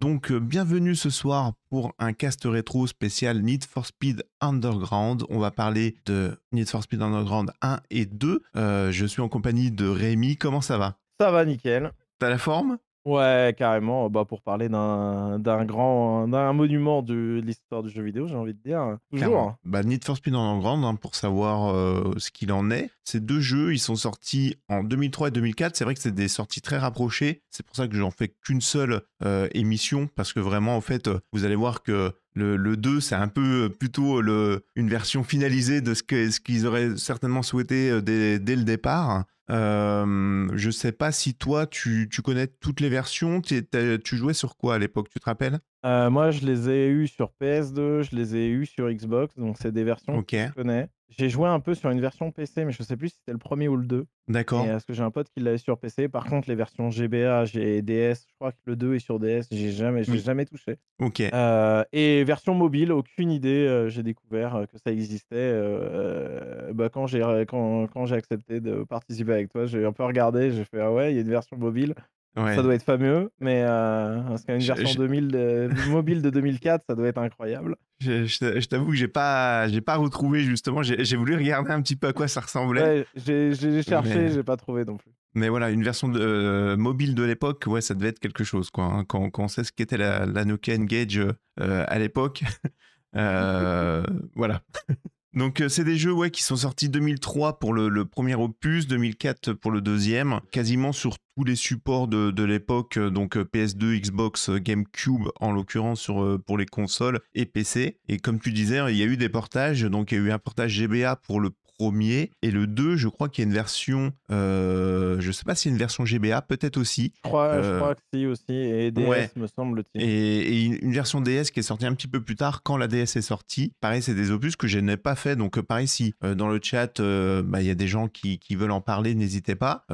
Donc, euh, bienvenue ce soir pour un cast rétro spécial Need for Speed Underground. On va parler de Need for Speed Underground 1 et 2. Euh, je suis en compagnie de Rémi. Comment ça va? Ça va nickel. T'as la forme? Ouais, carrément. Bah, pour parler d'un d'un grand d'un monument de l'histoire du jeu vidéo, j'ai envie de dire. Toujours. Clairement. Bah, Need for Speed Underground, hein, pour savoir euh, ce qu'il en est. Ces deux jeux, ils sont sortis en 2003 et 2004. C'est vrai que c'est des sorties très rapprochées. C'est pour ça que j'en fais qu'une seule euh, émission, parce que vraiment, en fait, vous allez voir que le, le 2, c'est un peu euh, plutôt le, une version finalisée de ce qu'ils auraient certainement souhaité euh, dès, le départ. Euh, je sais pas si toi, tu, connais toutes les versions. Tu jouais sur quoi à l'époque, tu te rappelles? Euh, moi, je les ai eus sur PS2, je les ai eus sur Xbox, donc c'est des versions Ok, que je connais. J'ai joué un peu sur une version PC, mais je sais plus si c'était le premier ou le 2. d'accord. Euh, parce que j'ai un pote qui l'avait sur PC. Par contre, les versions GBA, j'ai DS, je crois que le 2 est sur DS, j'ai jamais, Oui. jamais touché. Ok. Euh, et version mobile, aucune idée. euh, j'ai découvert euh, que ça existait euh, bah, quand j'ai quand, quand j'ai accepté de participer avec toi. J'ai un peu regardé, j'ai fait ah ouais, il y a une version mobile. Ouais. Ça doit être fameux, mais euh, parce qu'une version je- 2000 de- mobile de 2004, ça doit être incroyable. Je, je- je t'avoue que j'ai pas, j'ai pas retrouvé justement. J'ai voulu regarder un petit peu à quoi ça ressemblait. Ouais, j'ai cherché, Mais- j'ai pas trouvé non plus. Mais voilà, une version de, euh, mobile de l'époque, ouais, ça devait être quelque chose, quoi. hein, quand, quand on sait ce qu'était la, la Nokia Engage euh, à l'époque. Euh, voilà. Donc, euh, c'est des jeux qui sont sortis 2003 pour le, premier opus, 2004 pour le deuxième, quasiment sur tous les supports de, de l'époque, euh, donc euh, PS2, Xbox, GameCube en l'occurrence sur, pour les consoles et PC. Et comme tu disais, il y a eu des portages, donc il y a eu un portage GBA pour le premier et le 2, je crois qu'il y a une version, euh, je sais pas y a une version GBA, peut-être aussi, Je crois, je Euh, crois que si aussi, et DS ouais. me semble-t-il. et, et une version DS qui est sortie un petit peu plus tard quand la DS est sortie. Pareil, c'est des opus que je n'ai pas fait. Donc, euh, pareil, si euh, dans le chat, bah, il y a des gens qui, qui veulent en parler, n'hésitez pas.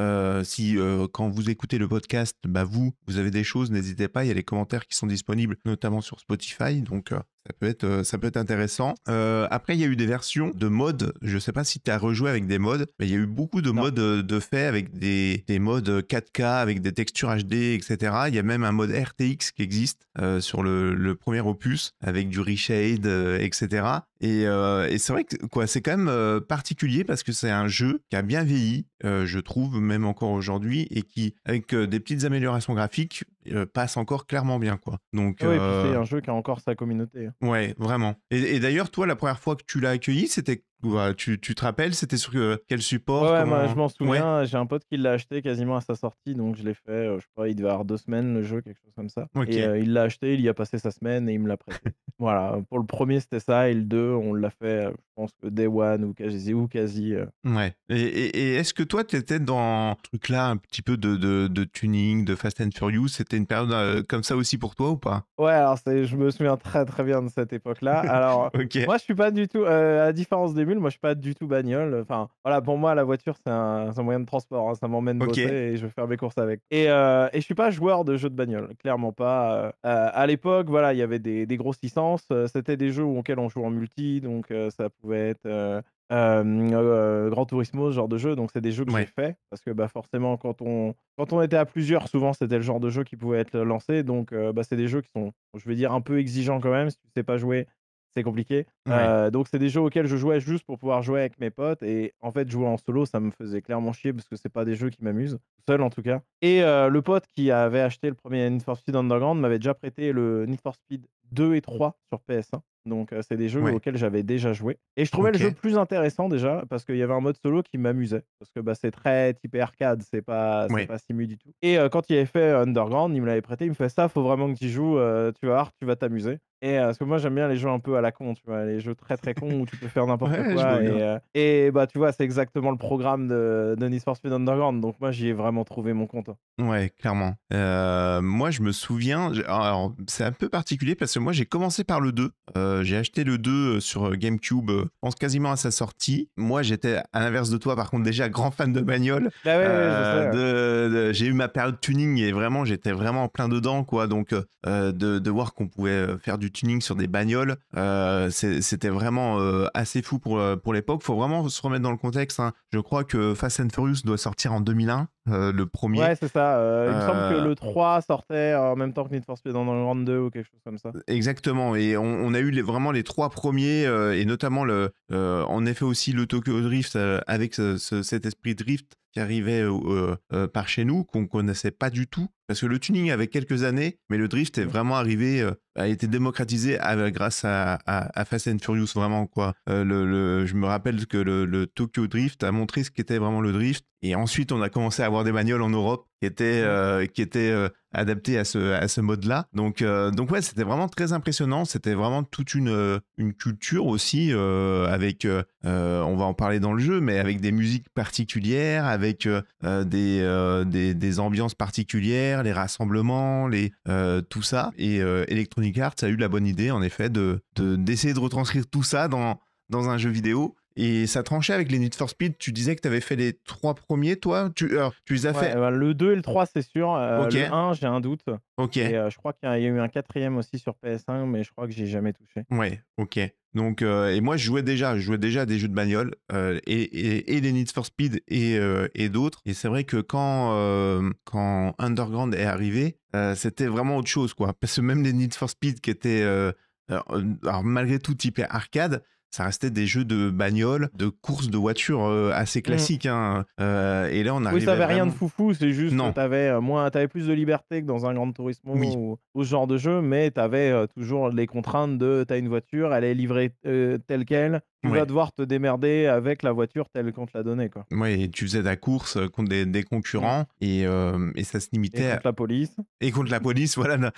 Si quand vous écoutez le podcast, bah, vous, vous avez des choses, n'hésitez pas. Il y a les commentaires qui sont disponibles, notamment sur Spotify. Donc, ça peut être, euh, ça peut être intéressant. Euh, après, il y a eu des versions de modes. Je sais pas si tu as rejoué avec des modes, mais il y a eu beaucoup de Non. modes euh, de fait avec des, des modes 4K, avec des textures HD, etc. Il y a même un mode RTX qui existe euh, sur le, le premier opus avec du reshade, euh, etc. Et, euh, et c'est vrai que quoi, c'est quand même euh, particulier parce que c'est un jeu qui a bien vieilli, euh, je trouve, même encore aujourd'hui, et qui, avec des petites améliorations graphiques, passe encore clairement bien, quoi. Donc, Ouais, et puis c'est un jeu qui a encore sa communauté. Ouais, vraiment. Et, et d'ailleurs, toi, la première fois que tu l'as accueilli, c'était quoi tu, tu te rappelles, c'était sur euh, quel support Ouais, comment- moi, je m'en Ouais. souviens. J'ai un pote qui l'a acheté quasiment à sa sortie, donc je l'ai fait. euh, je sais pas, il devait avoir deux semaines le jeu, quelque chose comme ça. Et euh, il l'a acheté, il y a passé sa semaine et il me l'a prêté. voilà, pour le premier c'était ça, et le 2, on l'a fait, euh, je pense que Day One ou quasi. Ou quasi euh. Ouais. Et, et- et est-ce que toi, tu étais dans ce truc-là, un petit peu de, de, de tuning, de Fast and Furious C'était une période euh, comme ça aussi pour toi ou pas? Ouais, alors je me souviens très très bien de cette époque-là. Alors. Moi, je suis pas du tout, euh, à la différence d'Emile, moi, je suis pas du tout bagnole. Enfin, voilà, pour moi, la voiture, c'est un, moyen de transport. hein, Ça m'emmène bosser et je vais faire mes courses avec. Et, euh, et je suis pas joueur de jeux de bagnole, clairement pas. Euh, euh, à l'époque, voilà, il y avait des, licences. euh, C'était des jeux auxquels on jouait en multi, donc euh, ça pouvait être euh, euh, euh, Gran Turismo, ce genre de jeu. Donc, c'est des jeux que Ouais. j'ai fait parce que bah, forcément, quand on, quand on était à plusieurs, souvent, c'était le genre de jeu qui pouvait être lancé. Donc, euh, bah, c'est des jeux qui sont, je vais dire, un peu exigeants quand même. Si tu sais pas jouer, c'est compliqué. Ouais. Euh, donc c'est des jeux auxquels je jouais juste pour pouvoir jouer avec mes potes et en fait jouer en solo ça me faisait clairement chier parce que c'est pas des jeux qui m'amusent seul en tout cas. Et euh, le pote qui avait acheté le premier Need for Speed Underground m'avait déjà prêté le Need for Speed 2 et 3 sur PS1. Donc euh, c'est des jeux Ouais. auxquels j'avais déjà joué et je trouvais le jeu plus intéressant déjà parce qu'il y avait un mode solo qui m'amusait parce que bah, c'est très typé arcade, c'est pas c'est Ouais. pas simu du tout. Et quand il avait fait Underground, il me l'avait prêté, il me fait ça, faut vraiment que tu joues, tu vas voir, tu vas t'amuser. Et euh, parce que moi j'aime bien les jeux un peu à la con, tu vois, les jeux très très cons où tu peux faire n'importe Ouais, je quoi. vois Et, bien. euh, et bah tu vois, c'est exactement le programme de, de Need for Speed Underground. Donc moi j'y ai vraiment trouvé mon compte. Ouais, clairement. Euh, moi, je me souviens, j'ai- alors c'est un peu particulier parce que moi, j'ai commencé par le 2. Euh, j'ai acheté le 2 sur GameCube, euh, je pense quasiment à sa sortie. Moi, j'étais à l'inverse de toi, par contre, déjà grand fan de bagnole. Bah ouais, ouais, je sais. de- de- j'ai eu ma période tuning et vraiment j'étais vraiment en plein dedans quoi donc euh, de, de voir qu'on pouvait euh, faire du tuning sur des bagnoles euh, c'était vraiment euh, assez fou pour, euh, pour l'époque faut vraiment se remettre dans le contexte hein. je crois que Fast and Furious doit sortir en 2001 le premier. Ouais, c'est ça. il me semble que le 3 sortait en même temps que Need for Speed Underground 2 ou quelque chose comme ça. Exactement. Et on, a eu les, vraiment les trois premiers, et notamment le, en effet aussi le Tokyo Drift avec cet esprit drift qui arrivait par chez nous, qu'on connaissait pas du tout. Parce que le tuning avait quelques années, mais le drift est vraiment arrivé, a été démocratisé grâce à, Fast and Furious, vraiment. quoi. le, je me rappelle que le, Tokyo Drift a montré ce qu'était vraiment le drift. Et ensuite, on a commencé à avoir des bagnoles en Europe qui étaient, qui étaient adaptées à ce, à ce mode-là. Donc, donc ouais, c'était vraiment très impressionnant. C'était vraiment toute une, une culture aussi, avec, on va en parler dans le jeu, mais avec des musiques particulières, avec des, des, des ambiances particulières les rassemblements, les, euh, tout ça. Et euh, Electronic Arts a eu la bonne idée, en effet, de d'essayer de, retranscrire tout ça dans, dans un jeu vidéo. Et ça tranchait avec les Need for Speed. Tu disais que tu avais fait les trois premiers, toi? Tu, tu les as fait bah, Le 2 et le 3, c'est sûr. Euh, le 1, j'ai un doute. Ok. Et je crois qu'il y, a eu un quatrième aussi sur PS1, mais je crois que j'ai jamais touché. Ouais, ok. Donc, euh, et moi, je jouais déjà, je jouais déjà à des jeux de bagnole euh, et, et, les Need for Speed et, euh, et d'autres. Et c'est vrai que quand, quand Underground est arrivé, c'était vraiment autre chose, quoi. Parce que même les Need for Speed qui étaient, alors, malgré tout typé arcade, ça restait des jeux de bagnole, de courses de voitures assez mmh. classiques. Hein. et là, on arrive. Oui, ça n'avait rien de foufou, c'est juste non. que tu avais, moins, avais plus de liberté que dans un Grand Turismo ou, ce genre de jeu, mais tu avais toujours les contraintes de tu as une voiture, elle est livrée telle qu'elle, tu vas devoir te démerder avec la voiture telle qu'on te l'a donnée. Quoi. Ouais, et tu faisais ta course contre des, concurrents mmh. et, et, ça se limitait. Et contre la police. Et contre la police, voilà,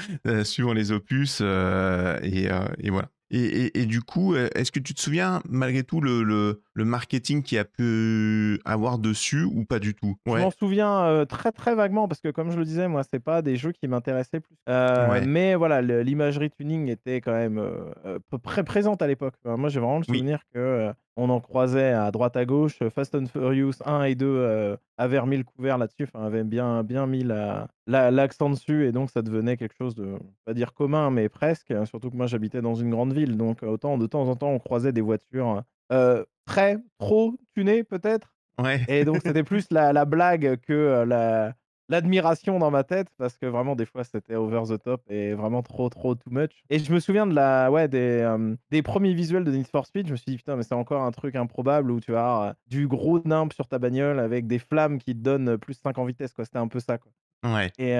suivant les opus. et, et voilà. Et, du coup, est-ce que tu te souviens, malgré tout, le, le, marketing qui a pu avoir dessus ou pas du tout? Je m'en souviens euh, très très vaguement parce que, comme je le disais, moi, c'est pas des jeux qui m'intéressaient plus. Euh, mais voilà, l'imagerie tuning était quand même très présente à l'époque. moi, j'ai vraiment le souvenir que on en croisait à droite à gauche. Fast and Furious 1 et 2 euh, avaient remis le couvert là-dessus, enfin, avaient bien, bien mis l'accent dessus, et donc ça devenait quelque chose de, pas dire commun, mais presque. Hein, surtout que moi j'habitais dans une grande ville, donc autant de temps en temps on croisait des voitures euh, très, trop tunées peut-être? Ouais. Et donc c'était plus la, la, blague que la, l'admiration dans ma tête parce que vraiment des fois c'était over the top et vraiment trop trop too much. Et je me souviens de la ouais des, des premiers visuels de Need for Speed, je me suis dit putain mais c'est encore un truc improbable où tu avoir du gros nimp sur ta bagnole avec des flammes qui te donnent plus 5 en vitesse quoi, c'était un peu ça quoi. Ouais. Et,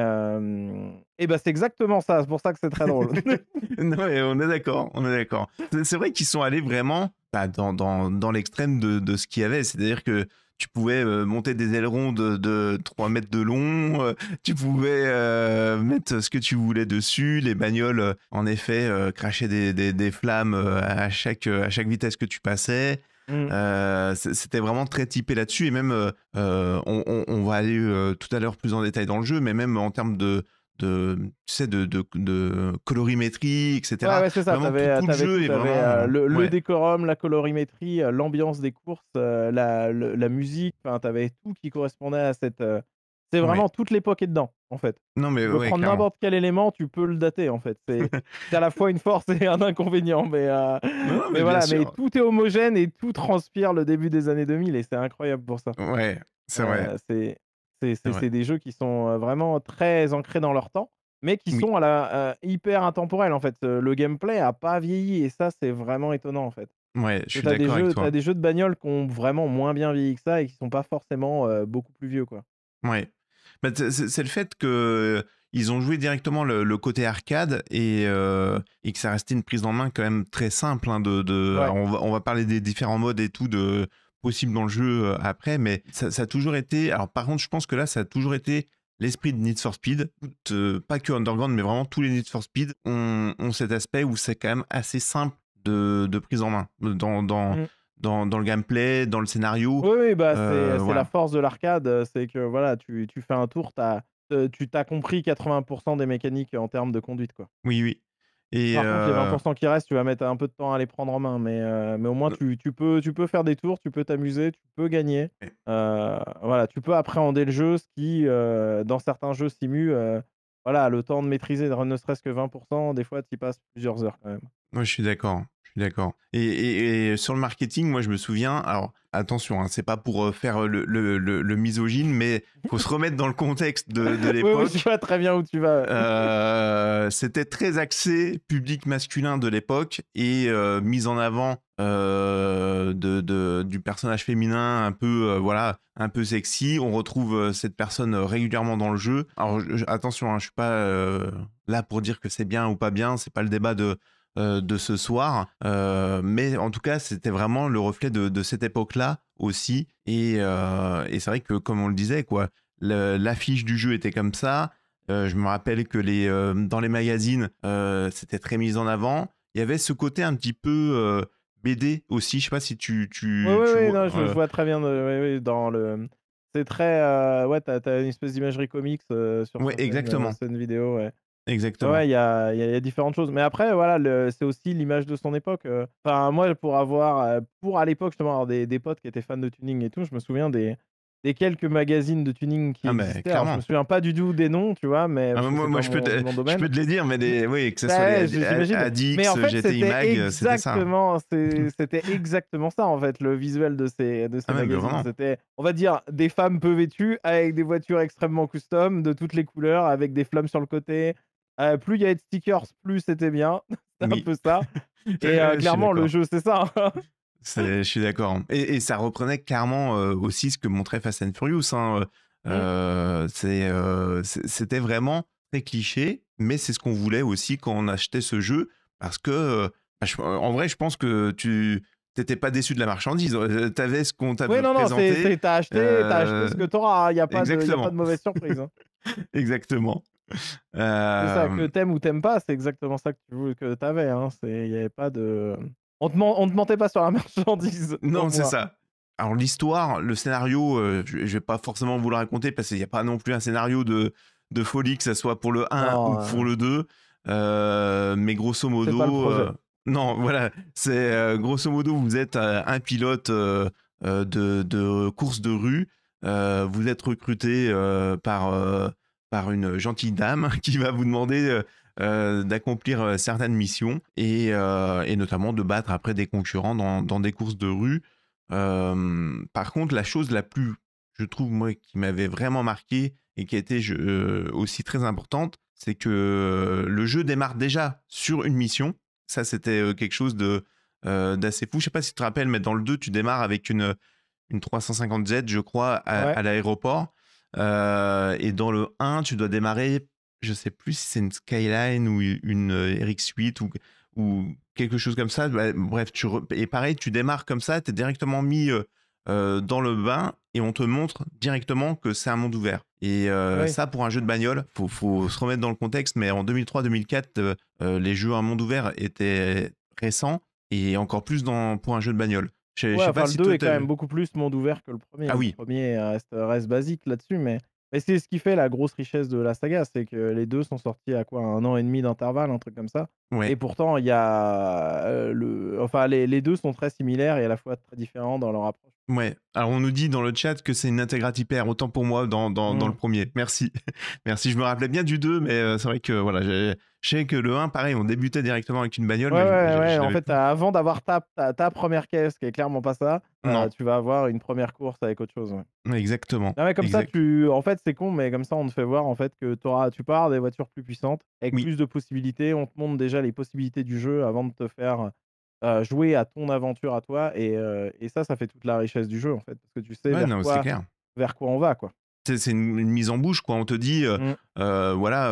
et bah c'est exactement ça, c'est pour ça que c'est très drôle. non, on est d'accord, on est d'accord. C'est vrai qu'ils sont allés vraiment bah, dans, dans, dans l'extrême de, de, ce qu'il y avait, c'est-à-dire que tu pouvais euh, monter des ailerons de, 3 mètres de long, euh, tu pouvais euh, mettre ce que tu voulais dessus, les bagnoles, en effet, crachaient des, flammes à chaque, à chaque vitesse que tu passais. Mmh. c'était vraiment très typé là-dessus et même on, va aller tout à l'heure plus en détail dans le jeu mais même en termes de, de, tu sais, de, de, de colorimétrie, etc. Ouais, ouais c'est ça. Avais, tout, le jeu est vraiment... Euh, le, décorum, la colorimétrie, euh, l'ambiance des courses, euh, la, la, musique, enfin, avais tout qui correspondait à cette. C'est vraiment toute l'époque est dedans, en fait. Non, mais tu peux prendre n'importe quel élément, tu peux le dater, en fait. C'est à la fois une force et un inconvénient, mais, mais, voilà, mais tout est homogène et tout transpire le début des années 2000 et c'est incroyable pour ça. Ouais, c'est vrai. C'est des jeux qui sont vraiment très ancrés dans leur temps, mais qui sont à la, hyper intemporels en fait. Le gameplay a pas vieilli et ça, c'est vraiment étonnant en fait. Ouais, je suis d'accord avec toi. des jeux de bagnole qui ont vraiment moins bien vieilli que ça et qui sont pas forcément beaucoup plus vieux quoi. Ouais. Bah, c'est le fait que ils ont joué directement le, côté arcade et, et, que ça restait une prise en main quand même très simple. Hein, de, de on, va, on, va, parler des différents modes et tout de possible dans le jeu euh, après, mais ça, a toujours été. Alors, par contre, je pense que là, ça a toujours été l'esprit de Need for Speed. Euh, pas que Underground, mais vraiment tous les Need for Speed ont, cet aspect où c'est quand même assez simple de, prise en main dans, dans, mmh. dans, dans, le gameplay, dans le scénario. Oui, bah, c'est euh, la force de l'arcade. C'est que voilà, tu, tu, fais un tour, as, tu t'as compris 80% des mécaniques en termes de conduite. Quoi. Oui, oui. Et Par contre, les 20% qui restent, tu vas mettre un peu de temps à les prendre en main, mais, mais au moins tu, tu, peux, tu peux faire des tours, tu peux t'amuser, tu peux gagner. voilà, tu peux appréhender le jeu, ce qui, dans certains jeux simu, voilà, le temps de maîtriser ne serait-ce que 20%, des fois tu y passes plusieurs heures quand même. Moi, je suis d'accord. Suis d'accord. Et, et- et sur le marketing, moi je me souviens, alors attention, hein, c'est pas pour euh, faire le, le- le- le misogyne, mais faut se remettre dans le contexte de, de Oui, oui, l'époque. je vois très bien où tu vas. Euh, c'était très axé public masculin de l'époque et euh, mise en avant euh, de, de- du personnage féminin un peu euh, voilà un peu sexy. On retrouve euh, cette personne euh, régulièrement dans le jeu. Alors je- attention, hein, je suis pas euh, là pour dire que c'est bien ou pas bien. C'est pas le débat de euh, de ce soir, Euh, mais en tout cas c'était vraiment le reflet de, de cette époque-là aussi. Et, euh, et c'est vrai que comme on le disait quoi, l'affiche du jeu était comme ça. Euh, je me rappelle que les, euh, dans les magazines, euh, c'était très mis en avant. Il y avait ce côté un petit peu euh, BD aussi. Je sais pas si tu. tu, Oui, oui, tu oui, vois, non, je, je euh, vois très bien. de- dans le... C'est très. euh, Ouais, t'as as une espèce d'imagerie comics euh, sur Ouais, euh, exactement. certaines vidéos. Ouais, exactement. ouais, il y a, il y a- il y a différentes choses. Mais après, voilà, c'est aussi l'image de son époque. euh. Enfin, moi, pour avoir. euh, Pour à l'époque, justement, avoir des, des potes qui étaient fans de tuning et tout, je me souviens des, des quelques magazines de tuning qui Ah, mais existaient. Alors, je me souviens pas du tout des noms, tu vois, mais. Ah, moi, je, peux te, mon je domaine. peux te les dire, mais les, oui, que ce soit Ouais, les j- j'imagine. Adix, Mais en fait, GTI Mag, c'était ça. exactement, c'est- c'était exactement ça en fait, le visuel de ces, de ces Ah magazines. C'était, on va dire, des femmes peu vêtues avec des voitures extrêmement custom de toutes les couleurs, avec des flammes sur le côté. Euh, plus il y avait de stickers, plus c'était bien. c'est un peu ça. Et euh, clairement, le jeu, c'est ça. C'est- Je suis d'accord. Et, et ça reprenait clairement euh, aussi ce que montrait Fast and Furious. hein. Mm. Euh, euh, C'était vraiment très cliché, mais c'est ce qu'on voulait aussi quand on achetait ce jeu, parce que, euh, en vrai, je pense que tu t'étais pas déçu de la marchandise. Euh, T'avais ce qu'on t'avait Oui, non, non, présenté. c'est- t'as acheté, t'as acheté Euh, ce que t'auras. Il n'y a, pas de mauvaise surprise. hein. Exactement. C'est ça, Euh, que t'aimes ou t'aimes pas, c'est exactement ça que tu veux, que t'avais. Hein. Il n'y avait pas de. On te, on te mentait pas sur la marchandise. Non, c'est ça. Alors l'histoire, le scénario, euh, je, je vais pas forcément vous le raconter parce qu'il n'y a pas non plus un scénario de, de folie, que ce soit pour le 1 Non, ou pour le 2. Euh, mais grosso modo, pas le euh, non, voilà, c'est euh, grosso modo, vous êtes euh, un pilote euh, euh, de, de course de rue. Euh, vous êtes recruté euh, par, euh, par une gentille dame qui va vous demander euh, euh, d'accomplir euh, certaines missions et, euh, et notamment de battre après des concurrents dans, dans des courses de rue. Euh, par contre, la chose la plus, je trouve, moi, qui m'avait vraiment marqué et qui je- euh, aussi très importante, c'est que euh, le jeu démarre déjà sur une mission. Ça, c'était euh, quelque chose de euh, d'assez fou. Je sais pas si tu te rappelles, mais dans le 2, tu démarres avec une, une 350Z, je crois, à, Ouais. à l'aéroport. Euh, et dans le 1, tu dois démarrer, je sais plus si c'est une Skyline ou une euh, RX-8 ou, ou quelque chose comme ça. Bah, bref, tu re- et pareil, tu démarres comme ça, tu es directement mis euh, dans le bain et on te montre directement que c'est un monde ouvert. Et euh, Oui. ça, pour un jeu de bagnole, faut, faut se remettre dans le contexte, mais en 2003-2004, euh, euh, les jeux à monde ouvert étaient récents et encore plus dans, pour un jeu de bagnole. Je, je Ouais, sais enfin, pas le si 2 toi, est quand même beaucoup plus monde ouvert que le premier. Ah oui. Le premier reste, reste basique là-dessus, mais, mais c'est ce qui fait la grosse richesse de la saga, c'est que les deux sont sortis à quoi un an et demi d'intervalle, un truc comme ça. Ouais. Et pourtant, il y a euh, le, enfin les, les deux sont très similaires et à la fois très différents dans leur approche. Ouais. Alors on nous dit dans le chat que c'est une intégrate hyper, autant pour moi dans, dans, dans Mm. le premier. Merci. Merci. Je me rappelais bien du 2, mais euh, c'est vrai que voilà, je sais que le 1, pareil, on débutait directement avec une bagnole. Ouais, mais ouais, ouais. En fait, avant d'avoir ta, ta, ta première caisse, qui est clairement pas ça, euh, tu vas avoir une première course avec autre chose. ouais. Exactement. Non, mais comme Exact. ça, tu... en fait, c'est con, mais comme ça, on te fait voir en fait que t'auras- tu pars des voitures plus puissantes, avec Oui. plus de possibilités. On te montre déjà les possibilités du jeu avant de te faire euh, jouer à ton aventure à toi. Et, euh, et ça, ça fait toute la richesse du jeu, en fait, parce que tu sais Ouais, vers, non, quoi, clair. vers quoi on va, quoi. C'est une, une mise en bouche, quoi. On te dit, euh, Mm. euh, voilà,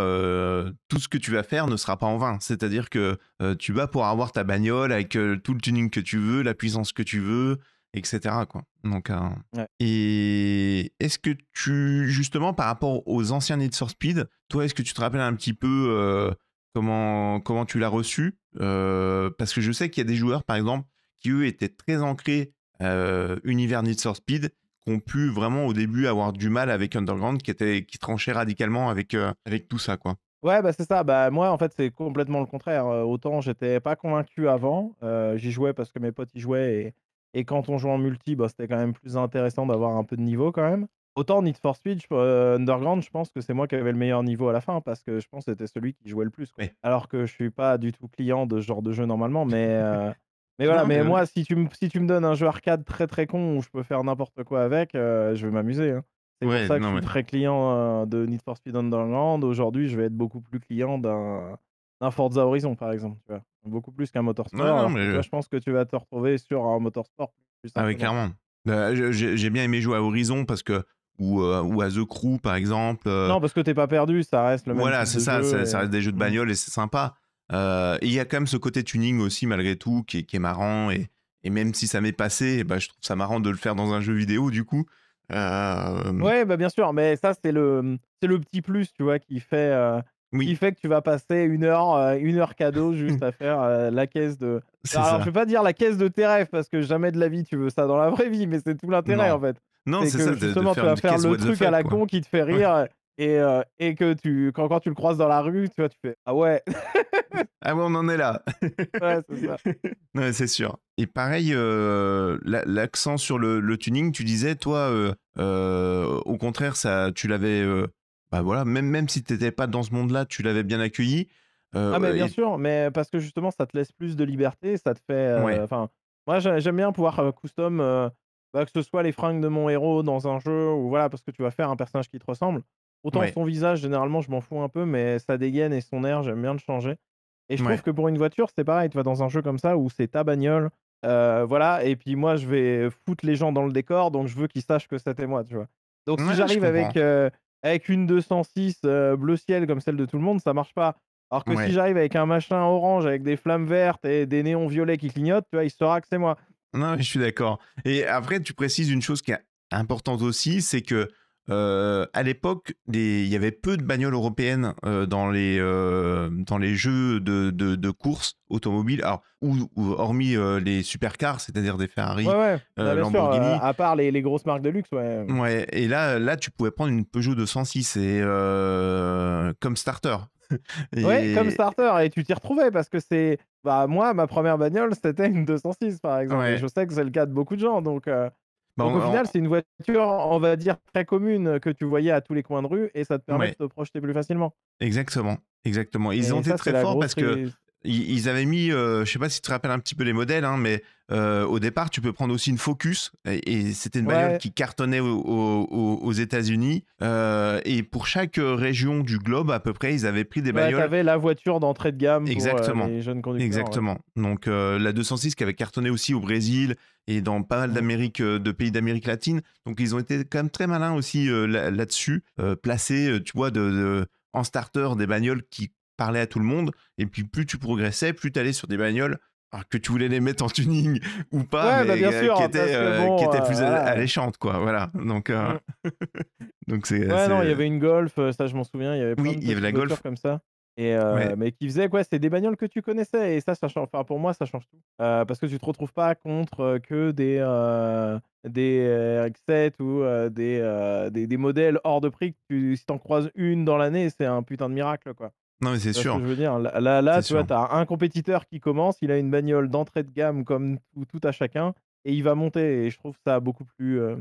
tout ce que tu vas faire ne sera pas en vain. C'est-à-dire que tu vas pour avoir ta bagnole avec tout le tuning que tu veux, la puissance que tu veux, etc. Quoi. Donc, Ouais. Et est-ce que tu, justement, par rapport aux anciens Need for Speed, toi, est-ce que tu te rappelles un petit peu comment, tu l'as reçu Euh, Parce que je sais qu'il y a des joueurs, par exemple, qui eux étaient très ancrés euh, univers Need for Speed, qui ont pu vraiment au début avoir du mal avec Underground, qui, était, tranchait radicalement avec, euh, avec tout ça. quoi. Ouais, bah c'est ça. Bah moi, en fait, c'est complètement le contraire. Autant j'étais pas convaincu avant, j'y jouais parce que mes potes y jouaient et, quand on jouait en multi, bah, c'était quand même plus intéressant d'avoir un peu de niveau quand même. Autant Need for Speed, euh, Underground, je pense que c'est moi qui avais le meilleur niveau à la fin parce que je pense que c'était celui qui jouait le plus. quoi. Oui. Alors que je suis pas du tout client de ce genre de jeu normalement, mais, euh, Mais voilà, Non, mais moi, si tu me si tu me donnes un jeu arcade très, très con où je peux faire n'importe quoi avec, heu, je vais m'amuser, hein. C'est pour Ouais, ça que je suis mais très client, de Need for Speed Underground. Aujourd'hui, je vais être beaucoup plus client d'un d'un Forza Horizon, par exemple, tu vois? Beaucoup plus qu'un Motorsport, non, mais toi, je pense que tu vas te retrouver sur un Motorsport plus ah oui, clairement. Bah, j'ai bien aimé jouer à Horizon parce que ou, heu, ou à The Crew, par exemple, heu Non, parce que tu es pas perdu, ça reste le même Voilà, c'est ça, ça reste des jeux de mmh. bagnole et c'est sympa. Et il y a quand même ce côté tuning aussi malgré tout qui est qui est marrant et et même si ça m'est passé, bah, je trouve ça marrant de le faire dans un jeu vidéo du coup. Hem, Ouais, bah, bien sûr, mais ça, c'est le, c'est le petit plus, tu vois, qui fait, heu, qui fait que tu vas passer une heure, heu, 1 heure cadeau juste à faire, la caisse de c'est alors je vais pas dire la caisse de tes rêves parce que jamais de la vie tu veux ça dans la vraie vie, mais c'est tout l'intérêt, en fait. Non, C'est ça de de justement, tu faire vas une faire le truc à la con qui te fait Ouais. rire et heu, et que tu quand quand tu le croises dans la rue, tu vois, tu fais: «Ah ouais!» Ah ouais, on en est là. Ouais, c'est ça. Ouais, c'est sûr. Et pareil, l'a l'accent sur le le tuning, tu disais toi, heu, au contraire ça tu l'avais, bah, voilà, même même si tu étais pas dans ce monde-là, tu l'avais bien accueilli, Ah mais bien et sûr, mais parce que justement ça te laisse plus de liberté, ça te fait, ouais, moi j'ai j'aime bien pouvoir, custom, bah, que ce soit les fringues de mon héros dans un jeu ou voilà, parce que tu vas faire un personnage qui te ressemble. Autant ouais, son visage généralement je m'en fous un peu, mais sa dégaine et son air, j'aime bien le changer et je trouve que pour une voiture, c'est pareil, tu vas dans un jeu comme ça où c'est ta bagnole, voilà et puis moi je vais foutre les gens dans le décor, donc je veux qu'ils sachent que c'était moi, tu vois? Donc si ouais, j'arrive avec, avec une 206, heu, bleu ciel comme celle de tout le monde, ça marche pas. Alors que si j'arrive avec un machin orange avec des flammes vertes et des néons violets qui clignotent, tu vois, il saura que c'est moi. Non, je suis d'accord. Et après, tu précises une chose qui est importante aussi, c'est que euh, à l'époque, il y avait peu de bagnoles européennes euh, dans les euh, dans les jeux de, de, de course automobile, alors ou, ou hormis les supercars, c'est-à-dire des Ouais, Ferrari, ouais, bah, sûr, heu, Lamborghini. à part les les grosses marques de luxe, ouais, Ouais. Et là, là, tu pouvais prendre une Peugeot 206 et euh, comme starter. Ouais, comme Et starter et tu t'y retrouvais parce que c'est bah, moi, ma première bagnole, c'était une 206 par exemple et ouais. je sais que c'est le cas de beaucoup de gens donc Bah, donc au on- final, c'est une voiture, on va dire, très commune que tu voyais à tous les coins de rue et ça te permet de te projeter plus facilement Exactement, exactement. Ils ont et été ça, très forts parce que ils avaient mis, heu, je sais pas si tu te rappelles un petit peu les modèles, hein, mais heu, au départ, tu peux prendre aussi une Focus et et c'était une bagnole ouais. qui cartonnait au au aux États-Unis, heu et pour chaque, heu, région du globe à peu près, ils avaient pris des Ouais, tu bagnoles avais la voiture d'entrée de gamme pour, exactement, les jeunes conducteurs, ouais. exactement. Donc la 206 qui avait cartonné aussi au Brésil et dans pas mal d'Amérique, de pays d'Amérique latine. Donc ils ont été quand même très malins aussi, là-dessus, heu, tu vois, de de en starter des bagnoles qui parlaient à tout le monde et puis plus tu progressais, plus tu allais sur des bagnoles, alors que tu voulais les mettre en tuning ou pas, Ouais, bah, mais bien heu, qui sûr, étaient, parce que heu, qui étaient heu, plus voilà. alléchantes quoi, voilà. Donc Mmh. donc c'est Ouais, non, il y avait une Golf, ça je m'en souviens, il y avait plein oui, de il y avait la Golf, comme ça et ouais, mais qui faisaient quoi, c'est des bagnoles que tu connaissais et ça, ça change enfin pour moi, ça change tout. Parce que tu te retrouves pas contre, que des, des, heu, RX-7 ou des, des des modèles hors de prix que tu si tu en croises une dans l'année, c'est un putain de miracle, quoi. Non mais c'est ce sûr, je veux dire? Là là là, tu vois, sûr. as un compétiteur qui commence, il a une bagnole d'entrée de gamme comme tout tout à chacun et il va monter et je trouve ça beaucoup plus, heu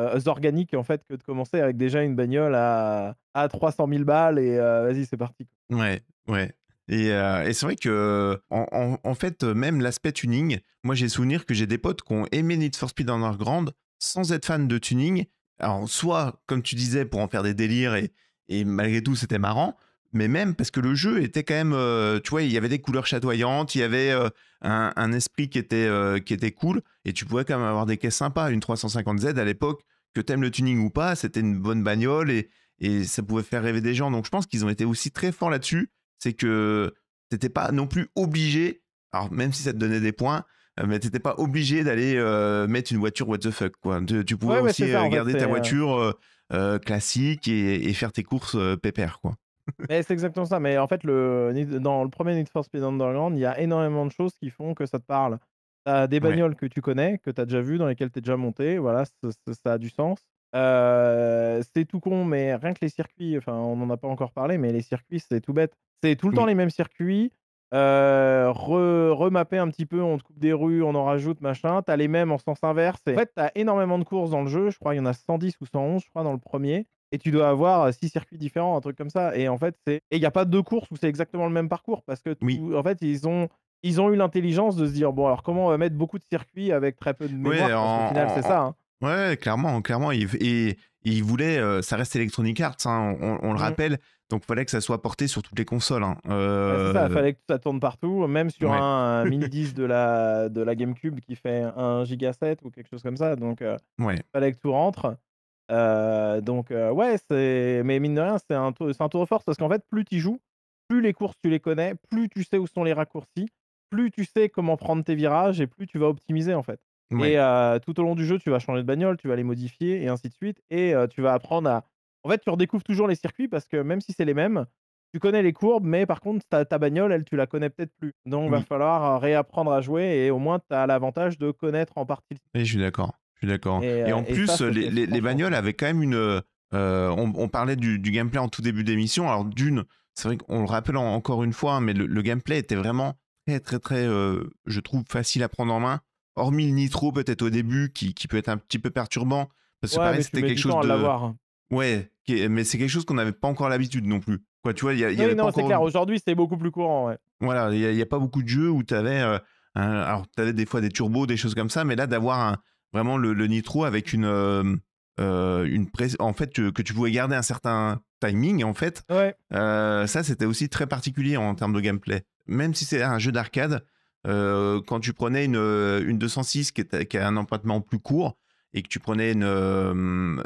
heu, organique en fait que de commencer avec déjà une bagnole à à 300 000 balles et heu, vas-y c'est parti. Ouais, ouais. Et, et c'est vrai que en, en, en fait, euh, même l'aspect tuning, moi j'ai souvenir que j'ai des potes qui ont aimé Need for Speed Underground sans être fan de tuning. Alors, soit, comme tu disais, pour en faire des délires et, et malgré tout c'était marrant, mais même parce que le jeu était quand même, euh, tu vois, il y avait des couleurs chatoyantes, il y avait euh, un, un esprit qui était, euh, qui était cool, et tu pouvais quand même avoir des caisses sympas. Une 350Z à l'époque, que t'aimes le tuning ou pas, c'était une bonne bagnole et, et ça pouvait faire rêver des gens. Donc je pense qu'ils ont été aussi très forts là-dessus c'est que t'étais pas non plus obligé, alors même si ça te donnait des points, mais t'étais pas obligé d'aller mettre une voiture what the fuck quoi. Tu, tu pouvais Ouais, aussi ça fait, garder ta voiture classique et, et faire tes courses pépère quoi. Mais c'est exactement ça, mais en fait le dans le premier Need for Speed Underground, il y a énormément de choses qui font que ça te parle. Tu as des Ouais, bagnoles que tu connais, que tu as déjà vues, dans lesquelles tu es déjà monté, voilà, ça a du sens. Heu, c'est tout con, mais rien que les circuits, enfin, on n'en a pas encore parlé, mais les circuits, c'est tout bête. C'est tout le temps les mêmes circuits, re remappés un petit peu, on te coupe des rues, on en rajoute, machin. Tu as les mêmes en sens inverse et en fait, tu as énormément de courses dans le jeu, je crois il y en a 110 ou 111, je crois, dans le premier et tu dois avoir, heu, 6 circuits différents, un truc comme ça et en fait, c'est et il y a pas 2 courses où c'est exactement le même parcours parce que oui, en fait, ils ont ils ont eu l'intelligence de se dire bon alors comment on va mettre beaucoup de circuits avec très peu de mémoire? Parce qu'au en, final c'est ça. hein. Ouais, clairement, clairement. Et, et, il voulait, euh, ça reste Electronic Arts, hein, on, on le Mm. rappelle, donc il fallait que ça soit porté sur toutes les consoles. hein. Ouais, ça, Euh, il fallait que ça tourne partout, même sur ouais. un, un mini disque de la, de la GameCube qui fait 1 giga 7 ou quelque chose comme ça. Donc euh, ouais. fallait que tout rentre. Euh, donc euh, ouais, c'est mais mine de rien, c'est un, c'est un tour de force parce qu'en fait, plus tu joues, plus les courses tu les connais, plus tu sais où sont les raccourcis, plus tu sais comment prendre tes virages et plus tu vas optimiser en fait. Ouais. Et euh, tout au long du jeu, tu vas changer de bagnole, tu vas les modifier et ainsi de suite. Et tu vas apprendre à. En fait, tu redécouvres toujours les circuits parce que même si c'est les mêmes, tu connais les courbes, mais par contre, ta, ta bagnole, elle, tu la connais peut-être plus. Donc, va Oui. falloir réapprendre à jouer et au moins, tu as l'avantage de connaître en partie. le Et je suis d'accord. Je suis d'accord. Et, Et, euh, en et plus, ça, les, les- les bagnoles avaient quand même une. euh, on, on parlait du, du gameplay en tout début d'émission. Alors, d'une, c'est vrai qu'on le rappelle en- encore une fois, hein, mais le, le gameplay était vraiment très, très, très, euh, je trouve, facile à prendre en main. Hormis le nitro, peut-être au début, qui, qui peut être un petit peu perturbant. Parce que Ouais, pareil, c'était quelque chose de. l'avoir. Ouais, mais c'est quelque chose qu'on n'avait pas encore l'habitude non plus. Quoi, tu vois, il y, a- y Oui, avait pas non, c'est encore. clair. Aujourd'hui, c'est beaucoup plus courant. Ouais. Voilà, il n'y a, pas beaucoup de jeux où tu avais. alors, tu avais des fois des turbos, des choses comme ça, mais là, d'avoir un- vraiment le, le nitro avec une. euh, euh, une en fait, que, que tu pouvais garder un certain timing, en fait, Ouais. euh, ça, c'était aussi très particulier en termes de gameplay. Même si c'est un jeu d'arcade, quand tu prenais une, une 206 qui, était- qui a un empruntement plus court et que tu prenais une,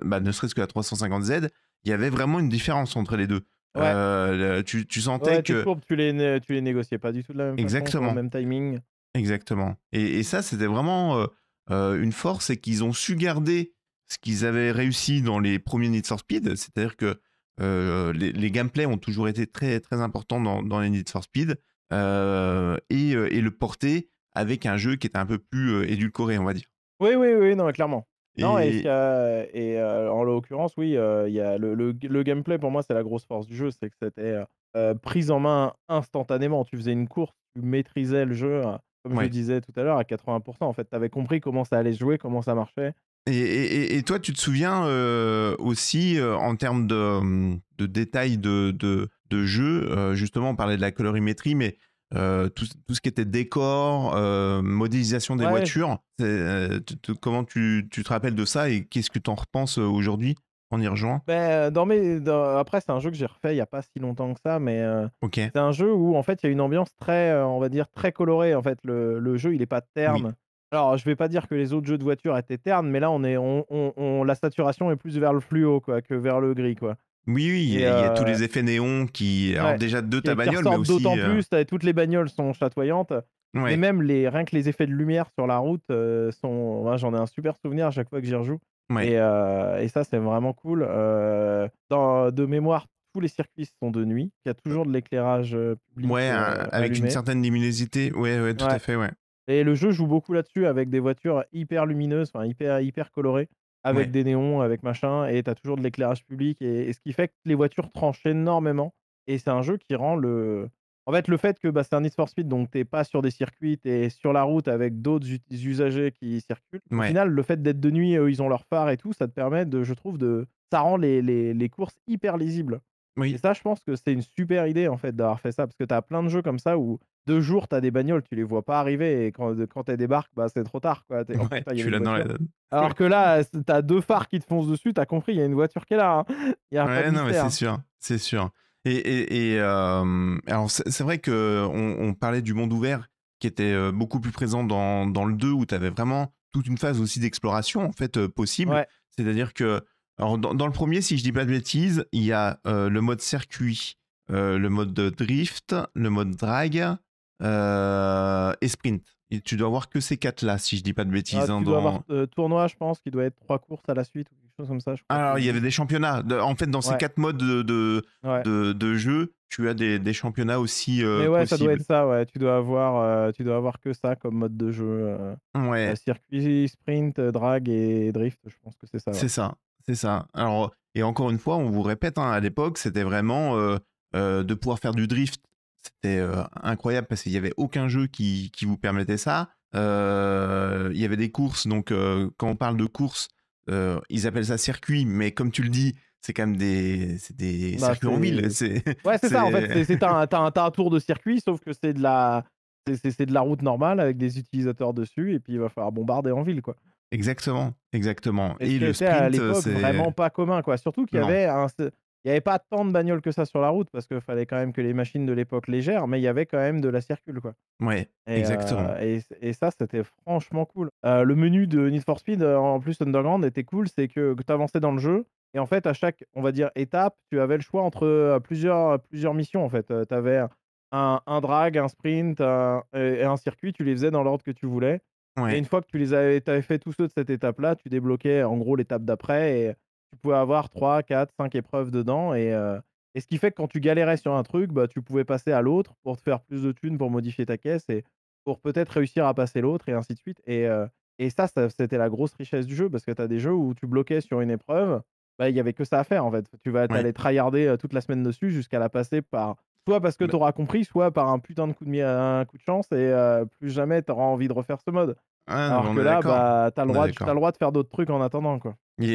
bah, ne serait-ce que la 350Z, il y avait vraiment une différence entre les deux. Ouais. Euh, le- tu, tu sentais Ouais, que. courbes, tu les, tu les négociais pas du tout de la même façon, Exactement. au même timing. Exactement. Et, et ça, c'était vraiment euh, euh, une force, c'est qu'ils ont su garder ce qu'ils avaient réussi dans les premiers Need for Speed, c'est-à-dire que euh, les, les gameplays ont toujours été très très importants dans, dans les Need for Speed, euh, et, et le porter avec un jeu qui était un peu plus édulcoré, on va dire. Oui, oui, oui, non, clairement. Non, et, a- et, en l'occurrence, oui, il y a le, le, le gameplay pour moi, c'est la grosse force du jeu, c'est que c'était prise en main instantanément. Tu faisais une course, tu maîtrisais le jeu, comme je le disais tout à l'heure, à 80%. En fait, tu avais compris comment ça allait se jouer, comment ça marchait. Et, et- et toi, tu te souviens euh, aussi euh, en termes de, de détails de, de, de jeu, euh, justement, on parlait de la colorimétrie, mais tout, tout ce qui était décor, modélisation des Ouais. voitures, comment tu, tu te rappelles de ça et qu'est-ce que tu en repenses aujourd'hui? En y rejoint? Ben, dans mes, dans- Après, c'est un jeu que j'ai refait il n'y a pas si longtemps que ça, mais euh, Ok, c'est un jeu où en fait il y a une ambiance très, euh, on va dire, très colorée. En fait, le, le jeu il est pas terne. Alors, je vais pas dire que les autres jeux de voiture étaient ternes, mais là on est, on, on- on- la saturation est plus vers le fluo quoi, que vers le gris quoi. oui, oui, il y, Et, a il y a tous euh, les effets néons qui, alors ouais, déjà de ta qui bagnole, mais ressortent aussi, d'autant euh, plus. t'as- Toutes les bagnoles sont chatoyantes. ouais. Et même les, rien que les effets de lumière sur la route euh, sont. J'en ai un super souvenir à chaque fois que j'y rejoue. Ouais. Et, euh, et ça, c'est vraiment cool. Euh, dans, de mémoire, tous les circuits sont de nuit. Il y a toujours de l'éclairage public. Ouais, avec une certaine luminosité, ouais, ouais, tout Ouais. à fait, ouais. Et le jeu joue beaucoup là-dessus avec des voitures hyper lumineuses, enfin hyper, hyper colorées, avec des néons, avec machin, et tu as toujours de l'éclairage public, et, et ce qui fait que les voitures tranchent énormément. Et c'est un jeu qui rend le. En fait, le fait que bah, c'est un Need for Speed, donc t'es pas sur des circuits, t'es sur la route avec d'autres ut- usagers qui circulent. Au Ouais. final, le fait d'être de nuit, eux, ils ont leur phare et tout, ça te permet de, je trouve, de. Ça rend les, les, les courses hyper lisibles. Et Oui, ça, je pense que c'est une super idée en fait d'avoir fait ça parce que tu as plein de jeux comme ça où de jour tu as des bagnoles, tu les vois pas arriver et quand, quand elles débarquent, bah, c'est trop tard. Quoi. En ouais, tu une dans la... Alors que là, tu as deux phares qui te foncent dessus, tu as compris, il y a une voiture qui est là. hein. Y a Ouais, non, mais c'est sûr, c'est sûr. Et, et, et, euh, alors, c'est vrai que on, parlait du monde ouvert qui était euh, beaucoup plus présent dans, dans le 2 où tu avais vraiment toute une phase aussi d'exploration en fait euh, possible. Ouais. C'est-à-dire que alors, dans, dans le premier, si je dis pas de bêtises, il y a euh, le mode circuit, euh, le mode de drift, le mode drag euh, et sprint. Et tu dois avoir que ces quatre-là, si je dis pas de Ah, bêtises. tu hein, dois dans- avoir euh, tournoi, je pense, qui doit être trois courses à la suite ou quelque chose comme ça. je Alors, que- il y avait des championnats. En fait, dans ces quatre modes de, de, Ouais. de, de jeu, tu as des, des championnats aussi euh, Mais ouais, ça doit être ça, ouais. Tu dois avoir, euh, tu dois avoir que ça comme mode de jeu. Ouais, circuit, sprint, drag et drift, je pense que c'est ça. ouais. c'est ça, c'est ça. Alors, et encore une fois, on vous répète, hein, à l'époque, c'était vraiment de pouvoir faire du drift. C'était euh, incroyable parce qu'il n'y avait aucun jeu qui, qui vous permettait ça. Euh, Il y avait des courses, donc euh, quand on parle de courses, ils appellent ça circuit, mais comme tu le dis, c'est quand même des, c'est des Bah, circuits en ville. C'est Ouais, c'est ça, en fait. T'as un, t'as un- un tour de circuit, sauf que c'est de la. C'est de la route normale avec des utilisateurs dessus et puis il va falloir bombarder en ville, quoi. Exactement, exactement. Et, Et ce le à sprint, l'époque c'est vraiment pas commun, quoi. Surtout qu'il y avait un, il y avait pas tant de bagnoles que ça sur la route parce qu'il fallait quand même que les machines de l'époque les gèrent, mais il y avait quand même de la circule, quoi. Ouais, Et, exactement. heu, et et ça, c'était franchement cool. Heu, le menu de Need for Speed, heu, en plus Underground était cool, c'est que que tu avançais dans le jeu et en fait, à chaque, on va dire, étape, tu avais le choix entre, plusieurs, plusieurs missions, en fait. Tu avais un un drag, un sprint, un et un circuit, tu les faisais dans l'ordre que tu voulais et une fois que tu les avais avais fait tous ceux de cette étape-là, tu débloquais, en gros, l'étape d'après et tu pouvais avoir 3-4-5 épreuves dedans et et ce qui fait que quand tu galérais sur un truc, bah, tu pouvais passer à l'autre pour te faire plus de thunes, pour modifier ta caisse et pour peut-être réussir à passer l'autre et ainsi de suite et et ça, ça c'était la grosse richesse du jeu parce que tu as des jeux où tu bloquais sur une épreuve, bah, il y avait que ça à faire, en fait. Tu vas ouais. allais tryharder, toute la semaine dessus jusqu'à la passer par soit parce que Bah, tu auras compris, soit par un putain de coup de mi un coup de chance et plus jamais tu auras envie de refaire ce mode. Ah Alors on que est là, d'accord. bah, tu as le On est droit tu as le droit de faire d'autres trucs en attendant, quoi et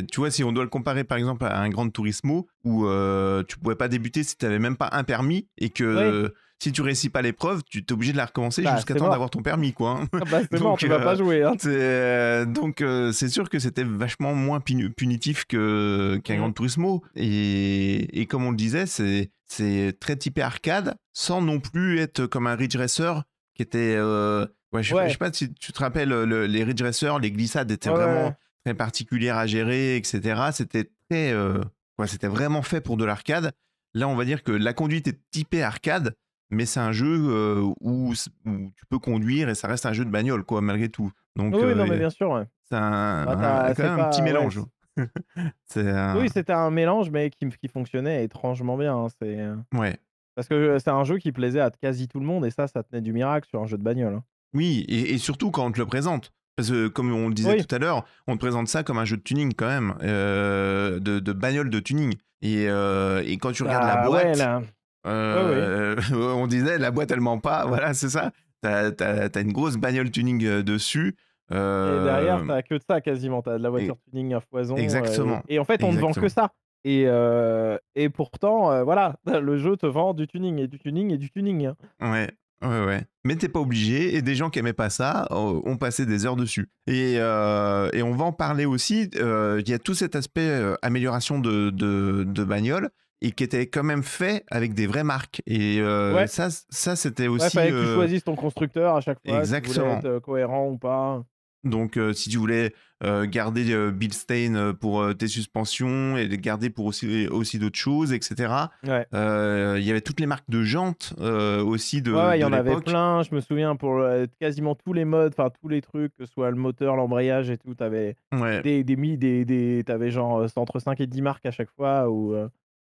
ça, tu vois, si on doit le comparer par exemple à un Grand Turismo où euh, tu pouvais pas débuter si tu n'avais même pas un permis et que si tu réussis pas l'épreuve, tu es obligé de la recommencer bah, jusqu'à c'est temps mort. d'avoir ton permis, quoi. hein. Ah bah, c'est mort, Donc, tu vas pas euh, jouer, hein. c'est euh, donc euh, c'est sûr que c'était vachement moins puni- punitif que qu'un Mmh. Grand Turismo et, et comme on le disait, c'est c'est très typé arcade sans non plus être comme un Ridge Racer qui était euh, ouais, je, je sais Ouais, pas si tu te rappelles le- les Ridge les glissades étaient ouais, ouais, vraiment ouais. très particulière à gérer, etc. C'était très, euh, ouais, c'était vraiment fait pour de l'arcade. Là, on va dire que la conduite est typée arcade, mais c'est un jeu euh, où, tu peux conduire et ça reste un jeu de bagnole, quoi, malgré tout. Donc, Oui, non, mais euh, bien sûr, ouais. c'est un, Bah, un- quand petit ouais, mélange. un... oui, c'était un mélange, mais qui qui fonctionnait étrangement bien, hein. C'est, heu, Ouais. parce que, c'est un jeu qui plaisait à quasi tout le monde et ça, ça tenait du miracle sur un jeu de bagnole, hein. Oui, et, et surtout quand on te le présente. Parce que, comme on le disait Oui. tout à l'heure, on te présente ça comme un jeu de tuning quand même, euh, de, de bagnole de tuning. Et, euh, et quand tu regardes la Bah, ouais, boîte, là ouais. Euh, on disait la boîte elle ment pas, voilà c'est ça. T'as as, une grosse bagnole tuning euh, dessus. Et derrière, Euh, tu as que de ça quasiment. Tu as de la et- voiture tuning à foison. euh, exactement, et, en fait, on ne vend que ça. Et, euh, et pourtant, euh, voilà, le jeu te vend du tuning et du tuning et du tuning. hein. Ouais, ouais, ouais. Mais t'es pas obligé, et des gens qui aimaient pas ça euh, ont passé des heures dessus. Et, euh, et on va en parler aussi. euh, Il y a tout cet aspect euh, amélioration de, de, de bagnole et qui était quand même fait avec des vraies marques. Et Ouais. ça, ça c'était Ouais, aussi. fallait que tu choisisses ton constructeur à chaque fois. Si tu exactement. être cohérent ou pas. Donc, euh, si tu voulais euh, garder euh, Bilstein euh, pour tes suspensions et les garder pour aussi, aussi d'autres choses, etc., Ouais. il y avait toutes les marques de jantes aussi de, Ouais, il y en avait plein. Je me souviens pour quasiment tous les modes, enfin tous les trucs, que ce soit le moteur, l'embrayage et tout. Tu avais Ouais. des, des, des, des, t'avais genre entre 5 et 10 marques à chaque fois ou,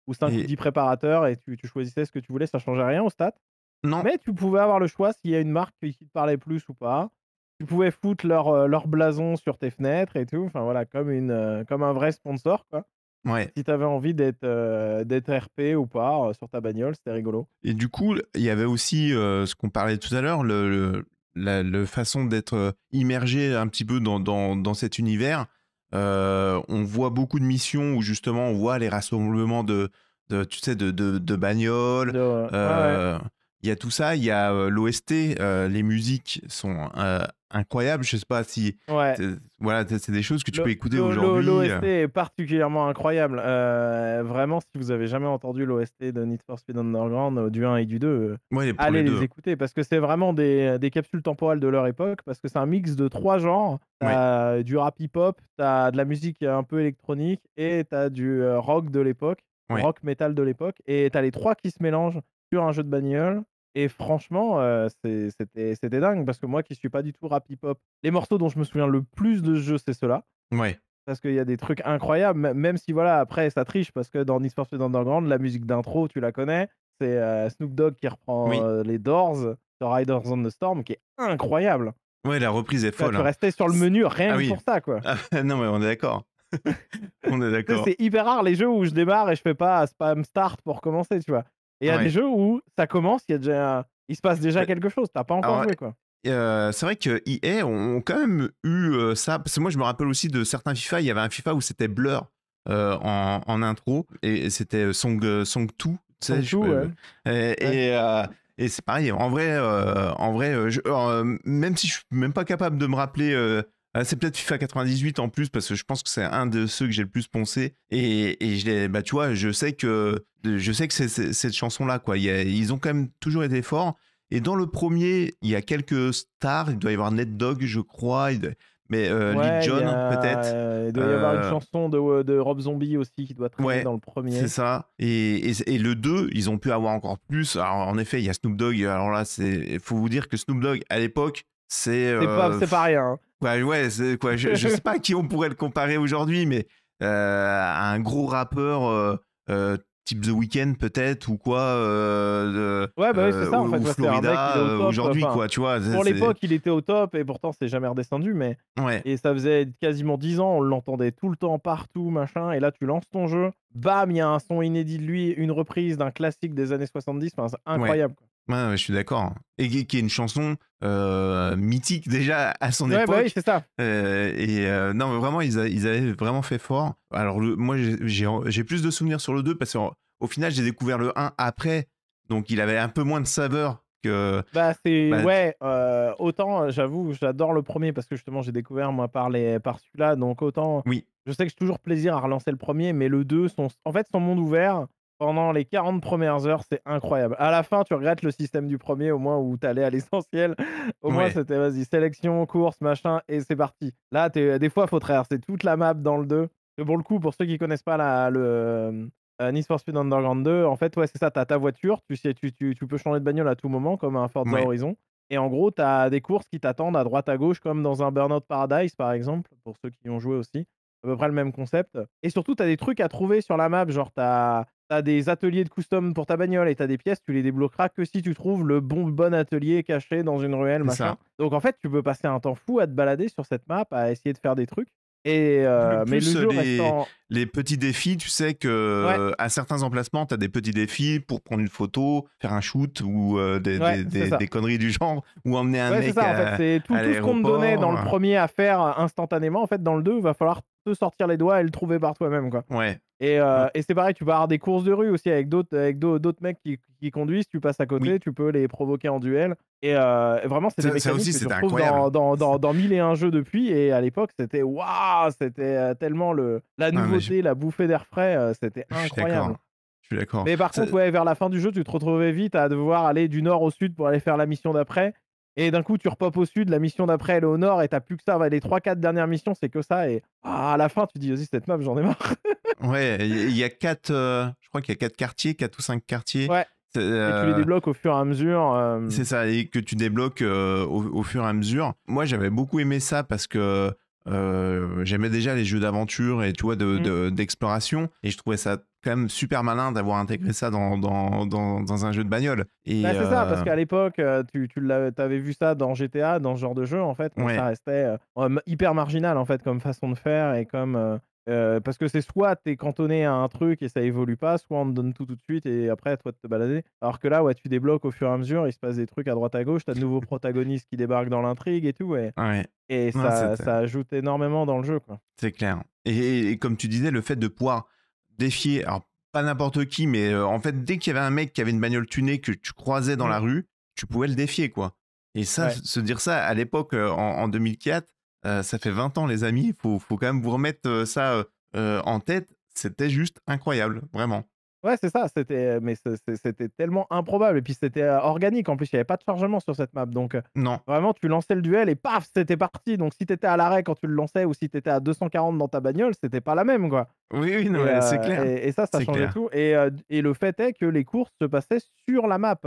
ou 5 ou Et 10 préparateurs et tu, tu choisissais ce que tu voulais. Ça changeait rien au stat. non, Mais tu pouvais avoir le choix s'il y a une marque qui te parlait plus ou pas. Tu pouvais foutre leur, euh, leur blason sur tes fenêtres et tout. Enfin voilà, comme, une, euh, comme un vrai sponsor, quoi. ouais. Si tu avais envie d'être euh, RP ou pas euh, sur ta bagnole, c'était rigolo. Et du coup, il y avait aussi euh, ce qu'on parlait tout à l'heure, le, le- la le façon d'être immergé un petit peu dans, dans, dans cet univers. On voit beaucoup de missions où justement on voit les rassemblements de, de tu sais, de, de, de bagnoles. De, ouais, ouais. Il y a tout ça, il y a euh, l'OST, euh, les musiques sont euh, incroyables. Je sais pas si Ouais. voilà, c'est des choses que tu Le- peux écouter aujourd'hui. L'OST est particulièrement incroyable. Vraiment, si vous avez jamais entendu l'OST de Need for Speed Underground, du 1 et du 2, euh, Ouais, pour allez les écouter parce que c'est vraiment des, des capsules temporelles de leur époque parce que c'est un mix de trois genres. T'as du rap hip-hop, t'as de la musique un peu électronique et t'as du rock de l'époque, rock metal de l'époque et t'as les trois qui se mélangent sur un jeu de bagnole. Et franchement, euh, c'est- c'était c'était dingue parce que moi qui suis pas du tout rap hip-hop, les morceaux dont je me souviens le plus de ce jeu, c'est ceux-là. Ouais, Parce qu'il y a des trucs incroyables, m- même si voilà, après ça triche parce que dans Need for Speed Underground, la musique d'intro, tu la connais, c'est euh, Snoop Dogg qui reprend Oui. euh, les Doors, The Riders on the Storm, qui est incroyable. ouais, la reprise est Tu vois, folle. tu hein. restais sur le menu rien Ah que oui. pour ça, quoi. Ah, non, mais on est d'accord. on est Tu sais, d'accord. C'est hyper rare les jeux où je démarre et je fais pas spam start pour commencer, tu vois. Et il y a Ouais. des jeux où ça commence, il y a déjà, il se passe déjà Mais- quelque chose, t'as pas encore alors, joué, quoi. Euh, c'est vrai que EA ont, quand même eu euh, ça. Parce que moi, je me rappelle aussi de certains FIFA. Il y avait un FIFA où c'était Blur euh, en, en intro et c'était Song, Song 2. tu sais, Song je 2, peux- ouais. Et, c'est pareil, en vrai, euh, en vrai euh, je- euh, même si je suis même pas capable de me rappeler, c'est peut-être FIFA 98 en plus, parce que je pense que c'est un de ceux que j'ai le plus poncé. Et, et je bah, tu vois, je sais que, je sais que c'est cette chanson-là, quoi. Il y a- ils ont quand même toujours été forts. Et dans le premier, il y a quelques stars. Il doit y avoir Ned Dogg, je crois. il Mais euh, Ouais, Lee John, a- peut-être. Il doit y avoir une Euh, chanson de, de Rob Zombie aussi qui doit traîner Ouais, dans le premier. C'est ça. Et, et, et le 2, ils ont pu avoir encore plus. Alors, en effet, il y a Snoop Dogg. Alors là, il faut vous dire que Snoop Dogg, à l'époque, c'est. Pas, euh, pas rien. hein. Ouais, ouais, c'est quoi. Je, je sais pas à qui on pourrait le comparer aujourd'hui, mais euh, à un gros rappeur euh, euh, type The Weeknd peut-être ou quoi. euh, Ouais, bah oui, c'est ça, en fait, ouais, Florida euh, aujourd'hui, enfin, quoi. Tu vois. Pour l'époque, il était au top et pourtant c'est jamais redescendu. Mais Ouais. et ça faisait quasiment 10 ans, on l'entendait tout le temps partout, machin. Et là, tu lances ton jeu, bam, il y a un son inédit de lui, une reprise d'un classique des années 70. Enfin, c'est incroyable. Ouais, ouais, je suis d'accord. Et qui, est une chanson euh, mythique déjà à son Ouais, époque. bah oui, c'est ça. Euh, et euh, non, mais vraiment, ils, a- ils avaient vraiment fait fort. Alors, le- moi, j'ai- plus de souvenirs sur le 2 parce qu'au final, j'ai découvert le 1 après. Donc, il avait un peu moins de saveur que. Bah, c'est. Bah, ouais, autant, j'avoue, j'adore le premier parce que justement, j'ai découvert moi par, les... par celui-là. Donc, autant. Oui, Je sais que j'ai toujours plaisir à relancer le premier, mais le 2, son... en fait, son monde ouvert, pendant les 40 premières heures, c'est incroyable. À la fin, tu regrettes le système du premier, au moins où t'allais à l'essentiel. Au moins, c'était vas-y, sélection, course, machin, et c'est parti. Là, t'es- des fois, faut traverser toute la map dans le 2. Et pour le coup, pour ceux qui connaissent pas la, le euh, Need for Speed Underground 2, en fait, ouais, c'est ça, t'as ta voiture, tu, sais, tu, tu, tu peux changer de bagnole à tout moment, comme un Forza Ouais. Horizon. Et en gros, t'as des courses qui t'attendent à droite à gauche, comme dans un Burnout Paradise, par exemple, pour ceux qui y ont joué aussi à peu près le même concept. Et surtout, tu as des trucs à trouver sur la map, genre tu des ateliers de custom pour ta bagnole et tu as des pièces, tu les débloqueras que si tu trouves le bon, bon atelier caché dans une ruelle, machin. ça. Donc en fait, tu peux passer un temps fou à te balader sur cette map, à essayer de faire des trucs. Et euh, mais le jeu les- restant... les petits défis, tu sais que Ouais. euh, à certains emplacements, tu as des petits défis pour prendre une photo, faire un shoot ou euh, des, Ouais, des- conneries du genre, ou emmener un Ouais, c'est mec en fait, c'est tout, tout ce qu'on te donnait dans le premier à faire euh, instantanément. En fait, dans le 2, il va falloir te sortir les doigts et le trouver par toi-même. quoi. Ouais, Et, euh, Ouais. et c'est pareil, tu vas avoir des courses de rue aussi avec d'autres avec d'au- d'autres mecs qui, qui conduisent, tu passes à côté, Oui. tu peux les provoquer en duel. Et, euh, vraiment, c'est des Ça- mécaniques aussi, que tu retrouves dans, dans, dans, dans mille et un jeux depuis. Et à l'époque, c'était waouh, c'était euh, tellement le, la nouveauté, la bouffée d'air frais, c'était incroyable. Je suis d'accord. Mais par contre, ouais, vers la fin du jeu, tu te retrouvais vite à devoir aller du nord au sud pour aller faire la mission d'après. Et d'un coup, tu repopes au sud, la mission d'après, elle est au nord, et t'as plus que ça. Les 3-4 dernières missions, c'est que ça. Et ah, à la fin, tu dis, vas-y, cette map, j'en ai marre. Ouais, il y a quatre, euh, je crois qu'il y a quatre quartiers, quatre ou cinq quartiers. Ouais. Et tu les euh, débloques au fur et à mesure. euh, C'est ça, et que tu débloques au, au fur et à mesure. Moi, j'avais beaucoup aimé ça parce que j'aimais déjà les jeux d'aventure et tu vois, de- Mm. de- d'exploration. et je trouvais ça quand même super malin d'avoir intégré ça dans, dans, dans, dans un jeu de bagnole. Et, Bah, c'est ça, euh, parce qu'à l'époque, euh, tu, tu avais vu ça dans GTA, dans ce genre de jeu, en fait, Ouais. ça restait euh, euh, hyper marginal, en fait, comme façon de faire, et comme... euh, euh, parce que c'est soit t'es cantonné à un truc et ça évolue pas, soit on te donne tout tout de suite et après à toi de te balader. Alors que là, ouais, tu débloques au fur et à mesure, il se passe des trucs à droite à gauche, t'as de nouveaux protagonistes qui débarquent dans l'intrigue et tout, et, ouais, et ça, ça ajoute énormément dans le jeu, quoi. c'est clair. Et, et comme tu disais, le fait de pouvoir défier, alors pas n'importe qui, mais euh, en fait, dès qu'il y avait un mec qui avait une bagnole tunée que tu croisais dans la rue, tu pouvais le défier, quoi. Et ça, Ouais. se dire ça à l'époque, euh, en, en 2004, euh, ça fait 20 ans, les amis, il faut, faut quand même vous remettre ça en tête. C'était juste incroyable, vraiment. Ouais, c'est ça, c'était mais c'était tellement improbable et puis c'était euh, organique en plus, il n'y avait pas de chargement sur cette map donc euh, Non, Vraiment, tu lançais le duel et paf, c'était parti. Donc, si t'étais à l'arrêt quand tu le lançais ou si t'étais à 240 dans ta bagnole, c'était pas la même, quoi. oui, oui, c'est euh, clair. Et, et ça, ça changeait clair. tout. Et, et le fait est que les courses se passaient sur la map,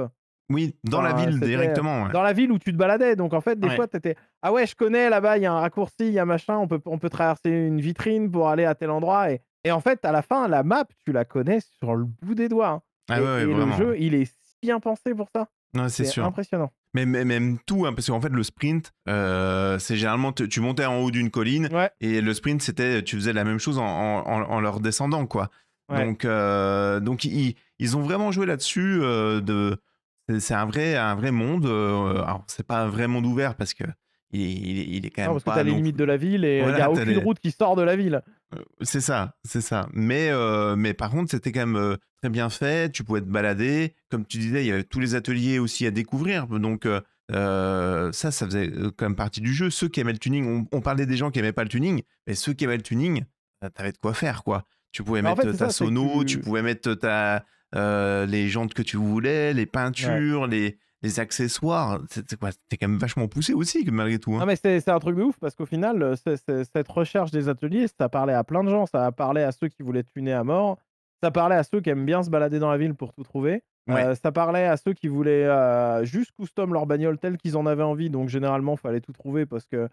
Oui, dans la ville directement. ouais. dans la ville où tu te baladais. Donc, en fait, des Ouais. fois, t'étais Ah ouais, je connais là-bas, il y a un raccourci, il y a machin, on peut, on peut traverser une vitrine pour aller à tel endroit. Et, et en fait, à la fin, la map, tu la connais sur le bout des doigts. hein. Ah et ouais, ouais, et le jeu, il est si bien pensé pour ça. Non, c'est impressionnant. Mais, même tout, hein, parce qu'en fait, le sprint, euh, c'est généralement, tu tu montais en haut d'une colline, Ouais. et le sprint, c'était, tu faisais la même chose en, en, en- en leur descendant, quoi. Ouais. Donc, euh, donc ils, ils ont vraiment joué là-dessus. euh, de, c'est- un vrai, un vrai monde. alors, c'est pas un vrai monde ouvert parce que il, il- il est quand même Non, parce que pas t'as les limites de la ville et il n'y a aucune les- route qui sort de la ville. Euh, c'est ça, c'est ça. Mais, euh, mais par contre, c'était quand même euh, très bien fait. Tu pouvais te balader. Comme tu disais, il y avait tous les ateliers aussi à découvrir. Donc, ça, ça faisait quand même partie du jeu. Ceux qui aimaient le tuning, on, parlait des gens qui aimaient pas le tuning, mais ceux qui aimaient le tuning, t'avais de quoi faire, quoi. Tu pouvais Bah, en mettre fait, ta ça, sono, tu tu pouvais mettre ta, les jantes que tu voulais, les Ouais. peintures, les, les accessoires. Quoi C'était quand même vachement poussé aussi, malgré tout. hein. Non, mais c'est c'est un truc de ouf parce qu'au final, euh, c'est- c'est- cette recherche des ateliers, ça parlait à plein de gens. Ça a parlé à ceux qui voulaient tuner à mort. Ça parlait à ceux qui aiment bien se balader dans la ville pour tout trouver. Ouais. Euh, ça parlait à ceux qui voulaient euh, juste custom leur bagnole telle qu'ils en avaient envie. Donc généralement, il fallait tout trouver parce que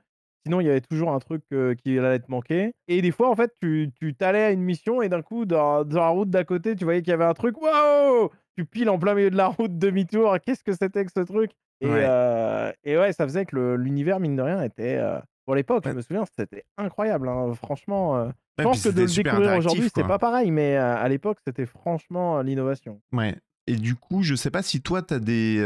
sinon, il y avait toujours un truc euh, qui allait te manquer. Et des fois, en fait, tu tu t'allais à une mission et d'un coup, dans, dans la route d'à côté, tu voyais qu'il y avait un truc. Waouh Tu piles en plein milieu de la route, demi-tour. Qu'est-ce que c'était que ce truc? Et, Ouais. euh, et ouais, ça faisait que l'univers, mine de rien, était. euh, pour l'époque, Ouais. je me souviens, c'était incroyable. hein, Franchement, euh, je pense que de le découvrir aujourd'hui, c'était quoi. pas pareil, mais à l'époque, c'était franchement l'innovation. Ouais. Et du coup, je sais pas si toi, tu as des,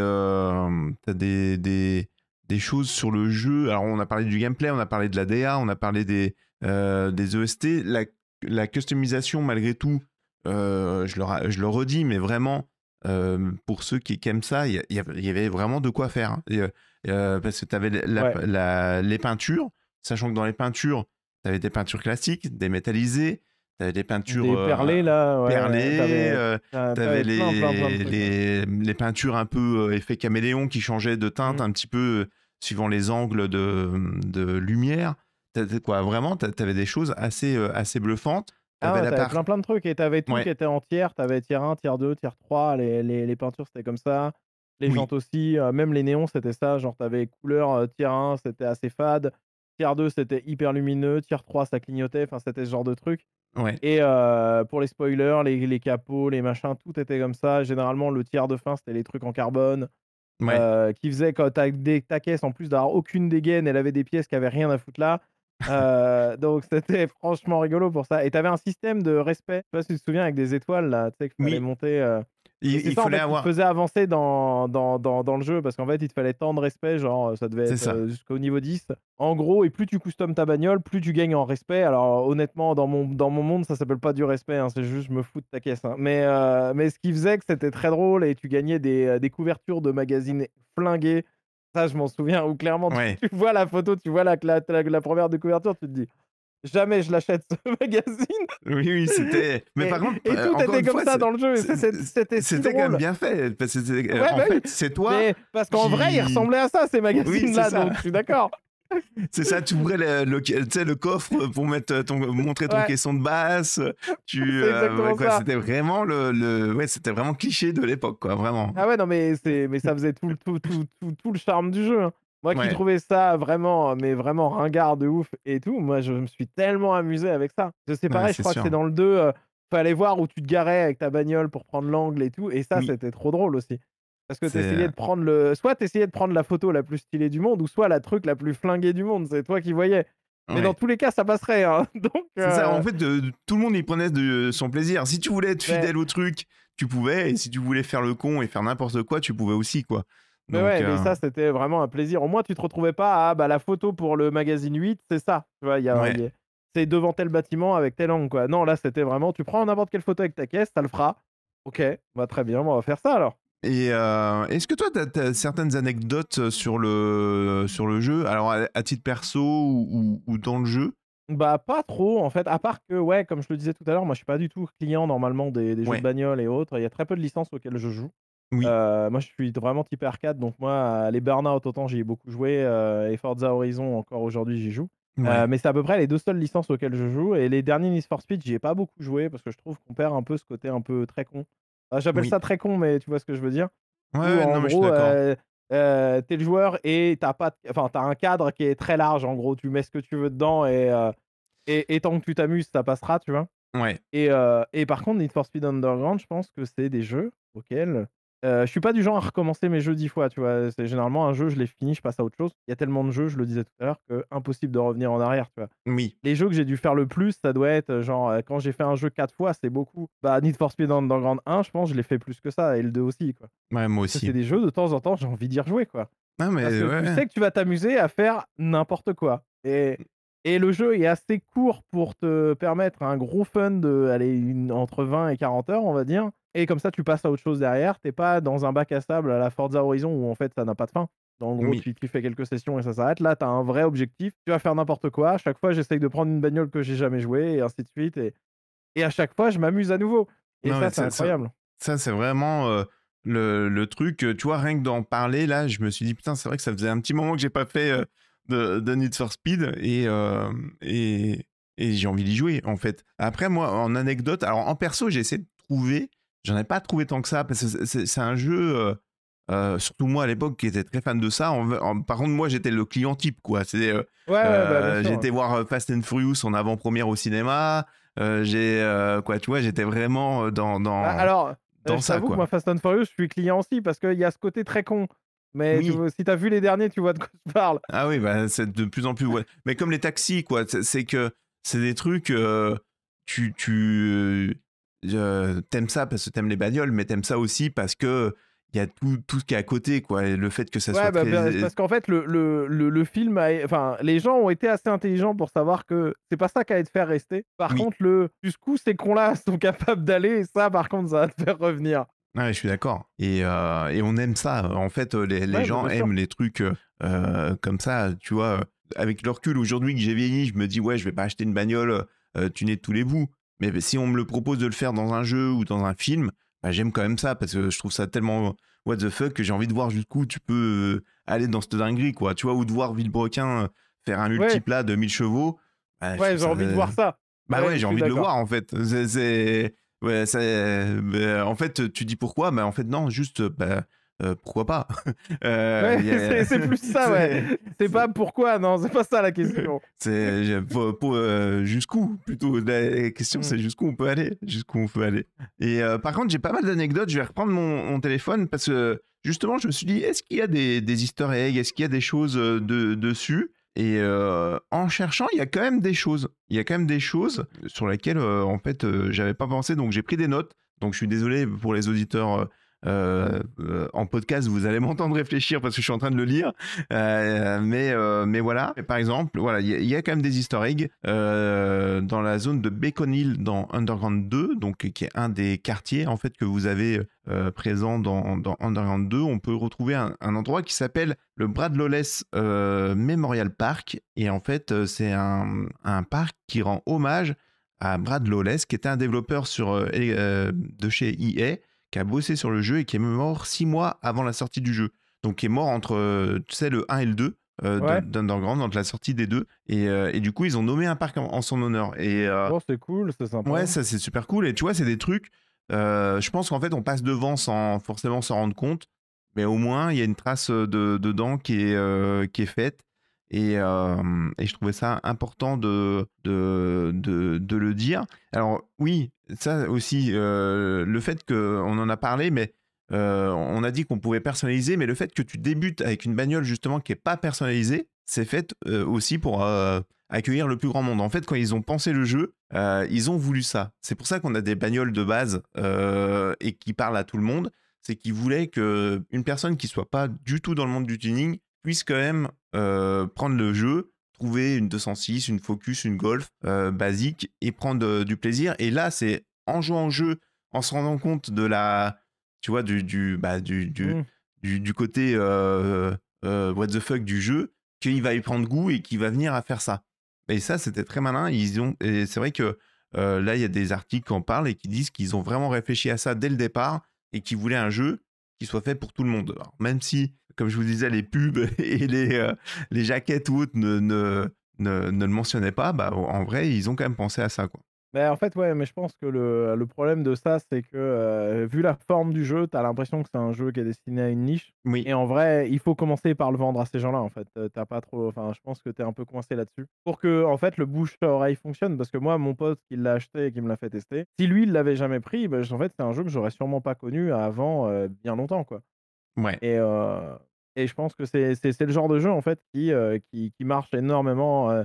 t'as des, des, des choses sur le jeu. Alors, on a parlé du gameplay, on a parlé de la DA, on a parlé des, des OST. La, la customisation, malgré tout, je, le, je le redis, mais vraiment, euh, pour ceux qui, qui aiment ça, il y, avait- vraiment de quoi faire. hein. Et, euh, parce que tu avais la- Ouais. la- les peintures, sachant que dans les peintures, tu avais des peintures classiques, des métallisées, tu avais des peintures Des euh, perlés, là. Ouais, perlées, euh, T'avais t'avais les, plein, plein, plein de trucs. les, les peintures un peu effet caméléon qui changeaient de teinte Mhm. un petit peu suivant les angles de, de lumière. Quoi, vraiment, t'a- t'avais des choses assez, assez bluffantes. Ah ouais, t'avais plein plein de trucs et t'avais tout Ouais. qui était en tiers. T'avais tiers 1, tiers 2, tiers 3. Les, les, les peintures, c'était comme ça. Les Oui. jantes aussi. euh, même les néons, c'était ça. Genre, t'avais couleur euh, tiers 1, c'était assez fade. Tiers 2, c'était hyper lumineux. Tiers 3, ça clignotait. Enfin, c'était ce genre de truc. Ouais, Et euh, pour les spoilers, les, les capots, les machins, tout était comme ça. Généralement, le tiers de fin, c'était les trucs en carbone. euh, qui faisait quand ta, des- ta caisse, en plus d'avoir aucune dégaine, elle avait des pièces qui avaient rien à foutre là. Euh, donc c'était franchement rigolo pour ça. Et tu avais un système de respect. Je sais pas si tu te souviens avec des étoiles là, tu sais qu'il fallait Oui. monter. euh, il il ça en fallait fait, qui avoir. faisait avancer dans, dans, dans, dans le jeu parce qu'en fait il te fallait tant de respect, genre ça devait être euh, jusqu'au niveau 10. En gros, et plus tu customes ta bagnole, plus tu gagnes en respect. Alors honnêtement, dans mon, dans mon monde, ça s'appelle pas du respect, hein, c'est juste je me fous de ta caisse. hein. Mais, euh, mais ce qui faisait que c'était très drôle et tu gagnais des, euh, des couvertures de magazines flinguées. Ça, je m'en souviens, où clairement tu, Ouais. tu vois la photo, tu vois la, la, la, la première de couverture, tu te dis jamais je l'achète ce magazine. Oui, oui, c'était. Mais et, par contre, et euh, tout encore était comme fois, ça dans le jeu. c'était- C'était si quand même bien fait. Euh, Ouais, en bah fait, c'est toi. Mais parce qu'en vrai, il ressemblait à ça, ces magazines-là, donc je suis d'accord. C'est ça, tu ouvrais le, coffre pour mettre ton, montrer ton Ouais. caisson de basse. Tu, C'est ouais, ça. C'était vraiment le, le- ouais, c'était vraiment cliché de l'époque, quoi, vraiment. Ah ouais, non, mais, c'est- mais ça faisait tout, le- tout, tout, tout, tout le charme du jeu. hein. Moi qui trouvais ça vraiment, mais vraiment ringard de ouf et tout, moi je me suis tellement amusé avec ça. Je sais Ouais, pareil, je c'est crois sûr. que c'est dans le 2, euh, fallait voir où tu te garais avec ta bagnole pour prendre l'angle et tout, et ça Oui. c'était trop drôle aussi. Parce que t'essayais euh, de prendre le. Soit t'essayais de prendre la photo la plus stylée du monde, ou soit la truc la plus flinguée du monde, c'est toi qui voyais. Mais ouais. dans tous les cas, ça passerait. hein. Donc, ça, euh, en fait, de- de- tout le monde y prenait de son plaisir. Si tu voulais être Ouais. fidèle au truc, tu pouvais, et si tu voulais faire le con et faire n'importe quoi, tu pouvais aussi, quoi. Mais ouais, euh, mais ça, c'était vraiment un plaisir. Au moins, tu te retrouvais pas à bah, la photo pour le magazine 8, c'est ça. Tu vois, il y a, Ouais. il y a- c'est devant tel bâtiment avec tel angle, quoi. Non, là, c'était vraiment, tu prends n'importe quelle photo avec ta caisse, ça le fera. Ok, bah très bien, on va faire ça alors. Et euh, est-ce que toi, tu as, certaines anecdotes sur le, sur le jeu, alors à, à titre perso ou, ou- ou dans le jeu? Bah, pas trop, en fait, à part que, ouais, comme je le disais tout à l'heure, moi, je suis pas du tout client normalement des, des jeux Ouais. de bagnole et autres. Il y a très peu de licences auxquelles je joue. Oui. Euh, moi, je suis vraiment type arcade, donc moi, euh, les Burnout, autant j'y ai beaucoup joué, euh, et Forza Horizon, encore aujourd'hui, j'y joue. Ouais. Euh, mais c'est à peu près les deux seules licences auxquelles je joue. Et les derniers Need for Speed, j'y ai pas beaucoup joué parce que je trouve qu'on perd un peu ce côté un peu très con. Enfin, J'appelle Oui. ça très con, mais tu vois ce que je veux dire? Ouais, Où, ouais, en non, mais gros, euh, t'es le joueur et t'as pas, enfin, t'as un cadre qui est très large. En gros, tu mets ce que tu veux dedans et, euh, et, et tant que tu t'amuses, ça passera, tu vois? Ouais. Et, euh, et par contre, Need for Speed Underground, je pense que c'est des jeux auxquels. Euh, je suis pas du genre à recommencer mes jeux dix fois, tu vois. C'est généralement un jeu, je l'ai fini, je passe à autre chose. Il y a tellement de jeux, je le disais tout à l'heure, que impossible de revenir en arrière, tu vois. Oui. Les jeux que j'ai dû faire le plus, ça doit être euh, genre euh, quand j'ai fait un jeu quatre fois, c'est beaucoup. Bah Need for Speed Underground 1, je pense, je l'ai fait plus que ça, et le 2 aussi, quoi. Ouais, moi aussi. c'est des jeux de temps en temps, j'ai envie d'y rejouer, quoi. Non, mais Parce que ouais. tu sais que tu vas t'amuser à faire n'importe quoi. Et Et le jeu est assez court pour te permettre un gros fun de aller entre 20 et 40 heures, on va dire. Et comme ça, tu passes à autre chose derrière. T'es pas dans un bac à sable à la Forza Horizon où en fait ça n'a pas de fin. En gros, Oui. tu, tu fais quelques sessions et ça s'arrête. Là, tu as un vrai objectif. Tu vas faire n'importe quoi. À chaque fois, j'essaye de prendre une bagnole que j'ai jamais jouée et ainsi de suite. Et, et à chaque fois, je m'amuse à nouveau. Et Non, ça, c'est ça- incroyable. Ça, c'est vraiment euh, le, le truc, euh, tu vois, rien que d'en parler, là, je me suis dit, putain, c'est vrai que ça faisait un petit moment que j'ai pas fait euh, de, de Need for Speed et, euh, et, et j'ai envie d'y jouer, en fait. Après, moi, en anecdote, alors en perso, j'ai essayé de trouver, j'en ai pas trouvé tant que ça, parce que c'est- un jeu, euh, euh, surtout moi à l'époque, qui était très fan de ça. En- en- par contre, moi, j'étais le client type, quoi. C'est, euh, Ouais, bah, j'étais voir Fast and Furious en avant-première au cinéma. j'ai, quoi, tu vois, j'étais vraiment dans. dans... Ah, alors, dans ça, t'avoue que quoi. moi, Fast and Furious, je suis client aussi parce qu'il y a ce côté très con. Mais tu Oui. vois, si t'as vu les derniers, tu vois de quoi je parle. Ah oui, bah, c'est de plus en plus. ouais. Mais comme les taxis, quoi. C'est c'est que c'est des trucs. euh, tu tu euh, t'aimes ça parce que t'aimes les bagnoles, mais t'aimes ça aussi parce que il y a tout, tout ce qui est à côté, quoi. Et le fait que ça Ouais, soit bah, très- parce qu'en fait, le, le, le, le film, a... enfin, les gens ont été assez intelligents pour savoir que c'est pas ça qui allait te faire rester. Par Oui. contre, le jusqu'où ces cons-là sont capables d'aller, ça, par contre, ça va te faire revenir. Ouais, je suis d'accord. Et, euh, et on aime ça. En fait, euh, les, les Ouais, gens aiment les trucs euh, comme ça. Tu vois, avec le recul aujourd'hui que j'ai vieilli, je me dis, ouais, je vais pas acheter une bagnole euh, tunée de tous les bouts. Mais bah, si on me le propose de le faire dans un jeu ou dans un film, bah, j'aime quand même ça parce que je trouve ça tellement what the fuck que j'ai envie de voir jusqu'où tu peux euh, aller dans cette dinguerie, quoi. Tu vois, ou de voir Villebrequin euh, faire un multiplat de 1000 chevaux. Bah, Ouais, j'ai ça- envie de voir ça. bah Ouais, j'ai envie de le voir en fait. C'est, c'est- ouais, bah, en fait, tu dis pourquoi? Bah en fait non, juste bah, euh, pourquoi pas? Euh, Ouais, y a- c'est- plus ça, ouais. C'est pas pourquoi, non, c'est pas ça la question. C'est euh, jusqu'où plutôt? La question Mm. c'est jusqu'où on peut aller, jusqu'où on peut aller. Et par contre, j'ai pas mal d'anecdotes. Je vais reprendre mon, mon téléphone parce que justement, je me suis dit, est-ce qu'il y a des, des Easter eggs? Est-ce qu'il y a des choses de, dessus? Et euh, en cherchant, il y a quand même des choses. Il y a quand même des choses sur lesquelles, euh, en fait, euh, j'avais pas pensé. Donc, j'ai pris des notes. Donc, je suis désolé pour les auditeurs. Euh, euh, en podcast, vous allez m'entendre réfléchir parce que je suis en train de le lire. Euh, mais, mais voilà. Par exemple, voilà, il y, a- il y a quand même des euh, dans la zone de Bacon Hill dans Underground 2, donc qui est un des quartiers en fait que vous avez présent dans, dans Underground 2. On peut retrouver un, un endroit qui s'appelle le Brad Lawless Memorial Park, et en fait, c'est un, un parc qui rend hommage à Brad Lawless, qui était un développeur sur, euh, de chez EA, qui a bossé sur le jeu et qui est mort six mois avant la sortie du jeu. Donc, qui est mort entre, euh, tu sais, le 1 et le 2 euh, Ouais. d'Underground, entre la sortie des deux. Et, euh, et du coup, ils ont nommé un parc en, en son honneur. Et euh, Bon, c'est cool, c'est sympa. ouais, ça, c'est super cool. Et tu vois, c'est des trucs, je pense qu'en fait, on passe devant sans forcément s'en rendre compte. Mais au moins, il y a une trace de, dedans qui est, qui est faite. Et, je trouvais ça important de, de, de, de le dire. Alors oui, ça aussi, le fait qu'on en a parlé, mais on a dit qu'on pouvait personnaliser, mais le fait que tu débutes avec une bagnole justement qui n'est pas personnalisée, c'est fait aussi pour accueillir le plus grand monde. En fait, quand ils ont pensé le jeu, ils ont voulu ça. C'est pour ça qu'on a des bagnoles de base et qui parlent à tout le monde. C'est qu'ils voulaient que une personne qui soit pas du tout dans le monde du tuning puisse quand même euh, prendre le jeu, trouver une 206, une Focus, une Golf euh, basique et prendre euh, du plaisir. Et là, c'est en jouant au jeu, en se rendant compte de la, tu vois, du, du, bah, du, du, du, du côté euh, euh, what the fuck du jeu, qu'il va y prendre goût et qu'il va venir à faire ça. Et ça, c'était très malin. Ils ont, et c'est vrai que euh, là, il y a des articles qui en parlent et qui disent qu'ils ont vraiment réfléchi à ça dès le départ et qu'ils voulaient un jeu qui soit fait pour tout le monde. Alors, même si, comme je vous disais, les pubs et les, euh, les jaquettes ou autres ne, ne, ne, ne le mentionnaient pas, bah, en vrai, ils ont quand même pensé à ça. Quoi. Mais en fait, ouais, mais je pense que le, le problème de ça, c'est que euh, vu la forme du jeu, t'as l'impression que c'est un jeu qui est destiné à une niche. Oui, Et en vrai, il faut commencer par le vendre à ces gens-là, en fait. Euh, T'as pas trop. Enfin, je pense que t'es un peu coincé là-dessus. Pour que, en fait, le bouche à oreille fonctionne. Parce que moi, mon pote qui l'a acheté et qui me l'a fait tester, si lui, il l'avait jamais pris, bah, en fait, c'est un jeu que j'aurais sûrement pas connu avant euh, bien longtemps, quoi. ouais. Et, euh, et je pense que c'est le genre de jeu, en fait, qui, euh, qui, qui marche énormément, euh,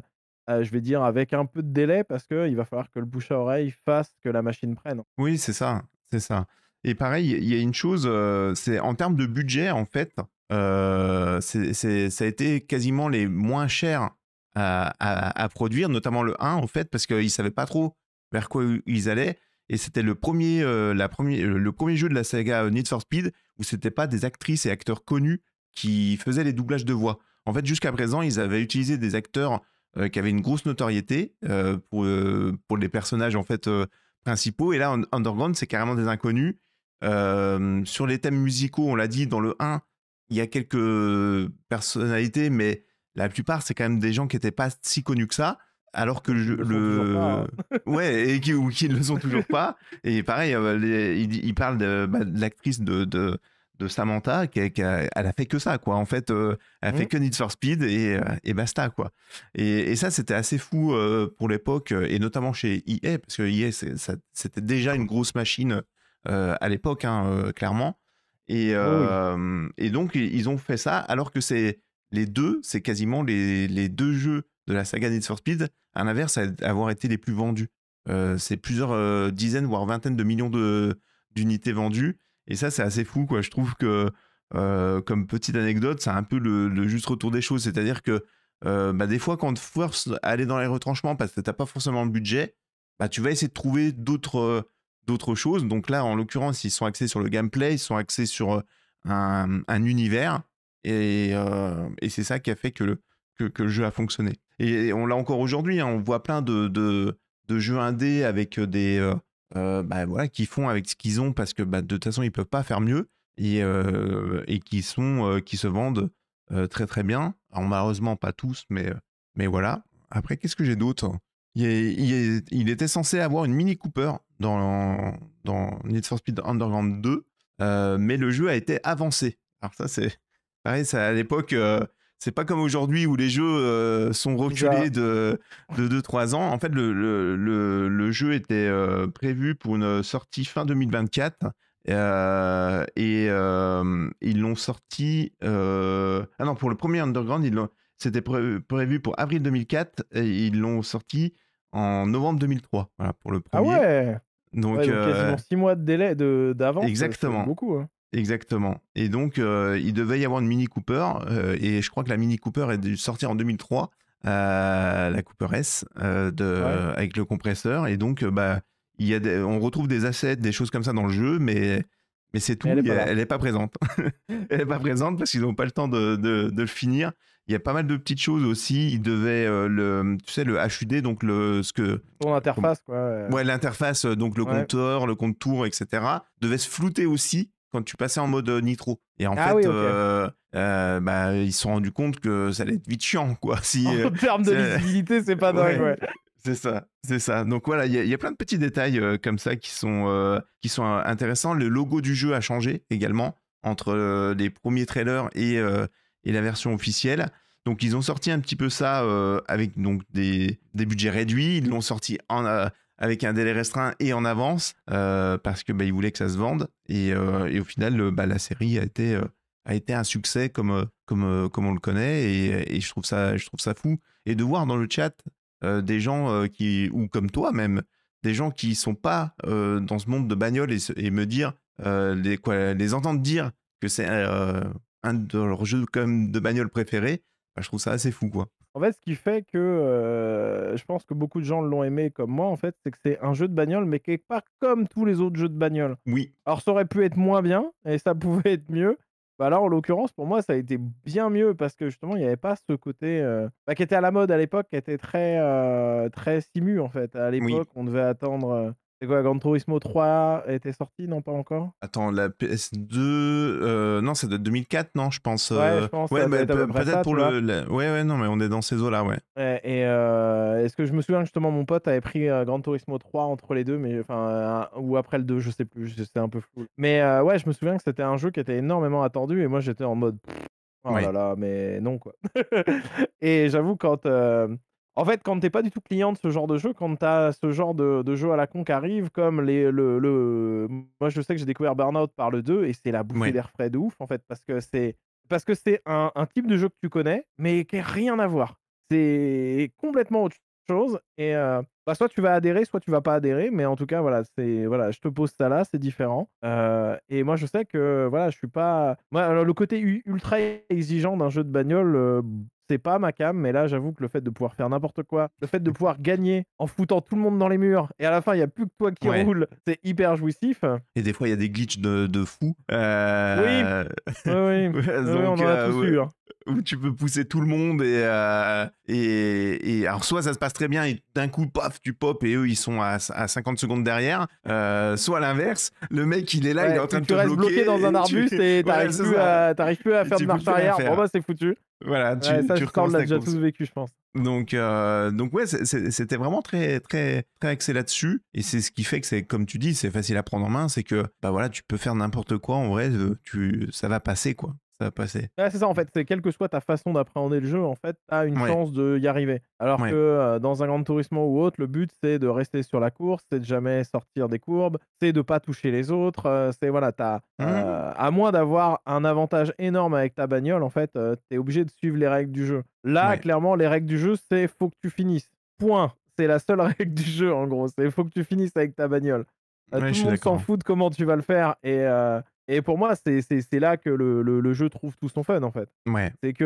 euh, je vais dire, avec un peu de délai, parce qu'il va falloir que le bouche à oreille fasse que la machine prenne. Oui, c'est ça, c'est ça. Et pareil, il y a une chose, c'est en termes de budget, en fait, c'est, c'est- ça a été quasiment les moins chers à, produire, notamment le 1 en fait, parce qu'ils savaient pas trop vers quoi ils allaient. Et c'était le premier, le premier jeu de la saga Need for Speed où c'était pas des actrices et acteurs connus qui faisaient les doublages de voix. En fait, jusqu'à présent, ils avaient utilisé des acteurs qui avaient une grosse notoriété pour, pour les personnages en fait principaux. Et là, Underground, c'est carrément des inconnus. sur les thèmes musicaux, on l'a dit, dans le 1, il y a quelques personnalités, mais la plupart, c'est quand même des gens qui n'étaient pas si connus que ça. Alors que le, hein. ouais et qui, ou qui ne le sont toujours pas et pareil euh, il, parle bah, de, l'actrice de, de, de, Samantha qui, elle a fait que ça quoi en fait euh, elle a fait mmh. que Need for Speed et, euh, et basta quoi et, ça c'était assez fou pour l'époque et notamment chez EA parce que EA c'était déjà une grosse machine à l'époque hein, clairement et, oh et donc ils ont fait ça alors que c'est les deux, c'est quasiment les, deux jeux de la saga Need for Speed, à l'inverse, à avoir été les plus vendus. Euh, c'est plusieurs euh, dizaines, voire vingtaines de millions d'unités vendues. Et ça, c'est assez fou, quoi. Je trouve que, euh, comme petite anecdote, c'est un peu le, juste retour des choses. C'est-à-dire que bah, des fois, quand on te force à aller dans les retranchements parce que tu n'as pas forcément le budget, bah, tu vas essayer de trouver d'autres d'autres choses. Donc là, en l'occurrence, ils sont axés sur le gameplay, ils sont axés sur un, un univers. Euh, et, c'est ça qui a fait que le, que, le jeu a fonctionné. Et on l'a encore aujourd'hui, hein, on voit plein de, de, jeux indés avec des. Euh, euh, bah, voilà, qui font avec ce qu'ils ont parce que bah, de toute façon, ils peuvent pas faire mieux et, et qui, sont, qui se vendent très très bien. Alors, malheureusement, pas tous, mais, mais voilà. Après, qu'est-ce que j'ai d'autre? Il, il, était censé avoir une Mini Cooper dans, dans Need for Speed Underground 2, mais le jeu a été avancé. Alors ça, c'est Pareil, ça, à l'époque, euh, c'est pas comme aujourd'hui où les jeux euh, sont reculés de, de 2-3 ans. En fait, le, le, le, jeu était euh, prévu pour une sortie fin 2024. et ils l'ont sorti. Ah non, pour le premier Underground, c'était prévu pour avril 2004 et ils l'ont sorti en novembre 2003. Voilà, pour le ah premier. Ah ouais donc, quasiment 6 mois de délai d'avance. Exactement. beaucoup. Hein. Exactement. Et donc, euh, il devait y avoir une Mini Cooper, euh, et je crois que la Mini Cooper est dû sortir en 2003, euh, la Cooper S, de, avec le compresseur. Et donc, bah, il y a on retrouve des assets, des choses comme ça dans le jeu, mais, mais c'est tout. Elle n'est pas, présente. elle n'est pas présente parce qu'ils n'ont pas le temps de, de, le finir. Il y a pas mal de petites choses aussi. Ils devaient le, tu sais, le HUD, donc le ce que. Ton interface, quoi. Ouais, l'interface, donc le compteur, le compte-tour, etc. devait se flouter aussi quand tu passais en mode euh, nitro. Et en ah fait, euh, euh, bah, ils se sont rendus compte que ça allait être vite chiant, quoi. Si, en termes de visibilité, c'est pas dingue, ouais. C'est ça, c'est ça. Donc voilà, il y, a plein de petits détails comme ça qui sont, qui sont intéressants. Le logo du jeu a changé également entre les premiers trailers et, et la version officielle. Donc ils ont sorti un petit peu ça avec donc des, des budgets réduits. Ils l'ont sorti en, avec un délai restreint et en avance euh, parce que bah, voulaient que ça se vende. Et, euh, au final bah, la série a été euh, a été un succès comme on le connaît. Et, je trouve ça fou. Et de voir dans le chat des gens qui ou comme toi même des gens qui sont pas dans ce monde de bagnole et, me dire les entendre dire que c'est un de leurs jeux de bagnole préférés bah, je trouve ça assez fou en fait, ce qui fait que, je pense que beaucoup de gens l'ont aimé comme moi, en fait, c'est que c'est un jeu de bagnole, mais est pas comme tous les autres jeux de bagnole. Oui. Alors ça aurait pu être moins bien et ça pouvait être mieux. Bah, là, en l'occurrence, pour moi, ça a été bien mieux parce que justement, il n'y avait pas ce côté, bah, qui était à la mode à l'époque, qui était très, très simu, en fait. À l'époque, on devait attendre, c'est quoi, Gran Turismo 3 était sorti, non pas encore? Attends, la PS2, euh, non, c'est de 2004, non, je pense. Ouais, euh, je pense. Ouais, peut-être pour le, Ouais, ouais, non, mais on est dans ces eaux-là, ouais. et euh, est-ce que je me souviens que justement mon pote avait pris Gran Turismo 3 entre les deux, mais enfin, ou après le 2, je sais plus, c'était un peu flou. Mais ouais, je me souviens que c'était un jeu qui était énormément attendu et moi j'étais en mode. Oh là là, mais non quoi. et j'avoue, quand. En fait, quand t'es pas du tout client de ce genre de jeu, quand t'as ce genre de, jeu à la con qui arrive, comme les, le, le... Moi, je sais que j'ai découvert Burnout par le 2 et c'est la bouffée d'air frais de ouf, en fait, parce que c'est parce que c'est un, type de jeu que tu connais, mais qui n'a rien à voir. C'est complètement autre chose. Et euh, bah, soit tu vas adhérer, soit tu vas pas adhérer, mais en tout cas, voilà, c'est voilà, je te pose ça là, c'est différent. Euh, et moi, je sais que voilà, je suis pas. Moi, alors, le côté ultra exigeant d'un jeu de bagnole, euh, c'est pas ma cam, mais là, j'avoue que le fait de pouvoir faire n'importe quoi, le fait de pouvoir gagner en foutant tout le monde dans les murs, et à la fin, il y a plus que toi qui Ouais. roule, c'est hyper jouissif. Et des fois, il y a des glitches de, de fou. Euh, Oui, oui, Ouais, oui, on en a euh, tous eu. hein. Où tu peux pousser tout le monde et, euh, et, et alors soit ça se passe très bien et d'un coup paf tu pop et eux ils sont à, à 50 secondes derrière euh, soit à l'inverse le mec il est là il est en Ouais, train de te restes bloqué dans un tu- arbuste et t'arrives c'est plus, à... t'arrives plus à faire de marche arrière. Bon, bah, c'est foutu. voilà tu, Ouais, ça, tu recommences l'a déjà course. tous vécu, je pense. donc euh, donc ouais c'était vraiment très très très axé là-dessus et c'est ce qui fait que c'est comme tu dis c'est facile à prendre en main c'est que bah voilà tu peux faire n'importe quoi en vrai euh, tu ça va passer quoi ça va passer Ouais, c'est ça, en fait. C'est quelle que soit ta façon d'appréhender le jeu, en fait, t'as une Ouais. chance de y arriver. Alors Ouais. que euh, dans un Grand Turismo ou autre, le but, c'est de rester sur la course, c'est de jamais sortir des courbes, c'est de pas toucher les autres. euh, c'est voilà, t'as, Mhm. euh, à moins d'avoir un avantage énorme avec ta bagnole, en fait, t'es obligé de suivre les règles du jeu. Là, clairement, les règles du jeu, c'est faut que tu finisses. Point. C'est la seule règle du jeu, en gros. C'est faut que tu finisses avec ta bagnole. Tout le monde s'en fout de comment tu vas le faire. Et, et pour moi, c'est là que le, le- le jeu trouve tout son fun, en fait. ouais C'est que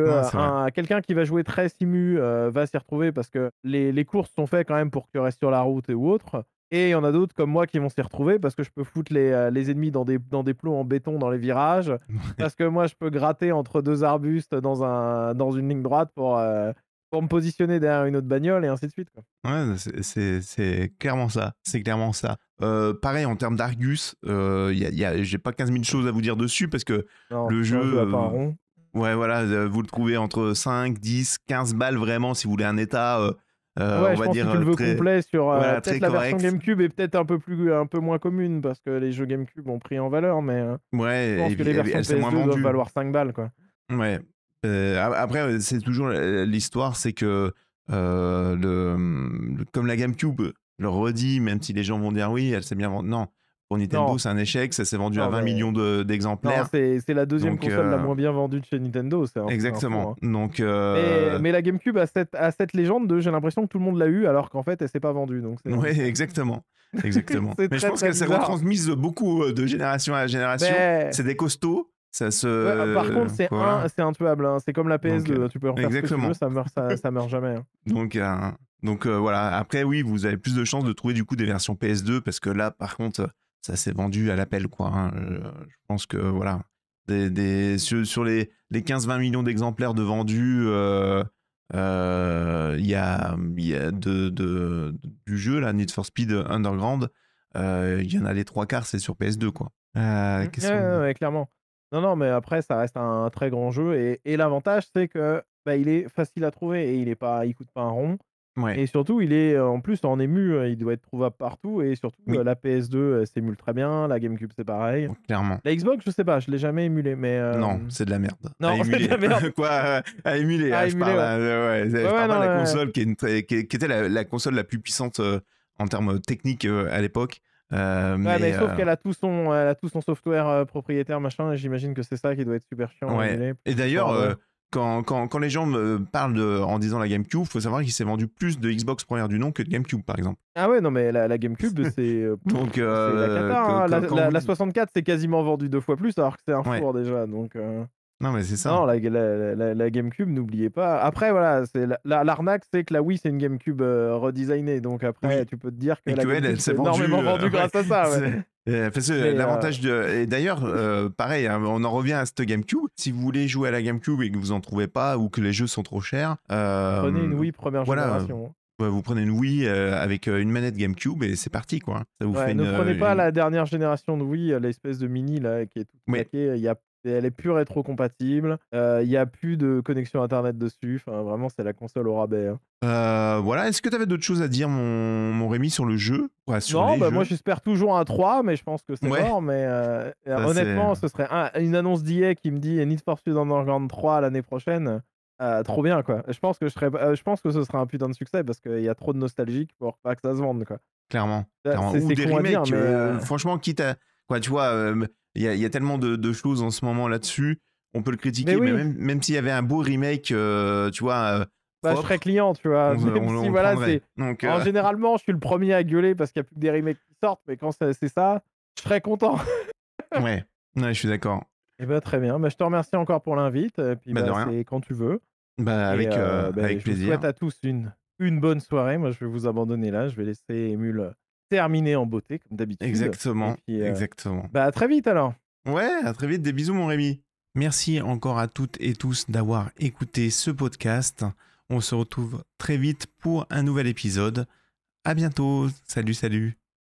quelqu'un qui va jouer très simu euh, va s'y retrouver parce que les, les courses sont faites quand même pour que tu restes sur la route et ou autre. Et il y en a d'autres comme moi qui vont s'y retrouver parce que je peux foutre les, euh, les ennemis dans des, dans des plots en béton dans les virages. Parce que moi, je peux gratter entre deux arbustes dans, un, dans une ligne droite pour, euh, pour me positionner derrière une autre bagnole et ainsi de suite. quoi. Ouais, c'est- c'est clairement ça. C'est clairement ça. Euh, pareil, en termes d'Argus, euh, y a, y a- j'ai pas 15 000 choses à vous dire dessus parce que, Non, Le jeu, à pas un euh, rond. ouais, voilà, euh, vous le trouvez entre 5, 10, 15 balles vraiment si vous voulez un état, euh, euh, ouais, on je va pense dire, que tu le veux très- complet sur voilà, peut-être la version correct. GameCube est peut-être un peu plus un peu moins commune parce que les jeux GameCube ont pris en valeur, mais Ouais, je pense et que les versions elle s'est moins PS2 doivent valoir 5 balles quoi. Ouais. Euh, après, euh, c'est toujours euh, l'histoire, c'est que le, le- comme la GameCube, le redis, même si les gens vont dire oui, elle s'est bien vendue. Non, pour Nintendo, c'est un échec, ça s'est vendu à Non, 20 mais- millions d'exemplaires. c'est c'est la deuxième Donc, console la moins bien vendue de chez Nintendo, un- fou, Exactement. hein. Donc, Mais, euh, mais la GameCube a cette, a cette légende de j'ai l'impression que tout le monde l'a eu alors qu'en fait elle s'est pas vendue. Donc ouais, exactement. Exactement. Mais je pense qu'elle s'est retransmise beaucoup de génération à génération. Mais- C'est des costauds. Ça se. Ouais, par contre, c'est voilà. un, c'est hein. C'est comme la PS2. Donc, euh, tu peux en faire ce que tu exactement. veux, ça meurt, ça, ça meurt jamais. hein. Donc, euh, donc euh, voilà. Après, oui, vous avez plus de chances de trouver du coup des versions PS2 parce que là, par contre, ça s'est vendu à l'appel, quoi. hein. Euh, Je pense que voilà, des, des- sur, sur les, les 15-20 millions d'exemplaires de vendus, euh, euh, il y a, il y a de, de- du jeu là, Need for Speed Underground. euh, Il y en a les trois quarts, c'est sur PS2, quoi. Euh, Mm, ouais, ouais, ouais, clairement. Non, non, mais après, ça reste un très grand jeu. Et, et l'avantage, c'est que bah, il est facile à trouver et il est pas, il coûte pas un rond. Ouais. Et surtout, il est en plus en ému, euh, il doit être trouvable partout. Et surtout, Oui. euh, la PS2 euh, s'émule très bien, la GameCube c'est pareil. Clairement. La Xbox, je sais pas, je l'ai jamais émulé, mais euh, Non, c'est de la merde. non, c'est de la merde. Quoi euh, À émuler, À hein, je parle. ouais. hein, ouais, je Ouais, parle ouais, pas non, de la console qui, est une très- qui, qui était la, la console la plus puissante euh, en termes techniques à l'époque. Euh, Ouais, mais, sauf euh, qu'elle a tout son, elle a tout son software euh, propriétaire machin. Et j'imagine que c'est ça qui doit être super chiant. Ouais. Et d'ailleurs, quand, quand, quand les gens me parlent de- en disant la GameCube, faut savoir qu'il s'est vendu plus de Xbox première du nom que de GameCube, par exemple. Ah ouais, non, mais la, la GameCube, c'est Donc, la euh, cata. hein. quand- La, la- 64, c'est quasiment vendu deux fois plus, alors que c'est un Ouais. four déjà. Donc, euh, Non, mais c'est ça. non, la, la- la- la GameCube, n'oubliez pas. Après, voilà, c'est la- la- l'arnaque, c'est que la Wii, c'est une GameCube euh, redesignée. Donc après, Oui. tu peux te dire que Et la que GameCube elle vendue, énormément euh, vendue grâce à ça. ouais. Euh, parce que euh, l'avantage de et d'ailleurs euh, pareil hein, on en revient à cette GameCube si vous voulez jouer à la GameCube et que vous en trouvez pas ou que les jeux sont trop chers Prenez une Wii première voilà, génération. ouais, vous prenez une Wii euh, avec euh, une manette GameCube et c'est parti quoi ça vous Ouais, fait ne une, prenez pas une- la dernière génération de Wii, l'espèce de mini là, qui est toute Oui. Il y a, elle est plus rétro-compatible. euh, Il y a plus de connexion internet dessus. Enfin, vraiment, c'est la console au rabais. hein. Euh, voilà est-ce que tu avais d'autres choses à dire mon, mon Rémi sur le jeu? Ouais, sur Non, les bah, moi j'espère toujours un 3, mais je pense que c'est Ouais. mort. Mais euh, Ça, honnêtement, ce serait un- une annonce d'IA qui me dit Need for Speed Underground 3 l'année prochaine. euh, trop bien quoi. Je pense que je serais, euh, je pense que ce sera un putain de succès parce qu'il y a trop de nostalgique pour pas que ça se vende quoi. clairement, clairement. c'est- ou des dire, remakes mais, euh, euh, franchement quitte à quoi tu vois euh, il y, a- il y a tellement de, de choses en ce moment là-dessus on peut le critiquer Mais même, même s'il y avait un beau remake euh, tu vois euh, Bah, je serais client, tu vois. on, Même on- si on voilà, c'est donc euh, généralement, je suis le premier à gueuler parce qu'il n'y a plus que des remakes qui sortent, mais quand c'est c'est ça, je serais content. ouais ouais je suis d'accord Et bah très bien, bah, je te remercie encore pour l'invite, et puis Bah, bah, c'est quand tu veux. Bah, avec, euh, euh, ben, avec je plaisir. souhaite à tous une, une bonne soirée. Moi, je vais vous abandonner là. Je vais laisser Emule terminer en beauté, comme d'habitude. Exactement. Puis, euh, Exactement. bah, à très vite alors. Ouais, à très vite. Des bisous, mon Rémi. Merci encore à toutes et tous d'avoir écouté ce podcast. On se retrouve très vite pour un nouvel épisode. À bientôt. Salut, salut.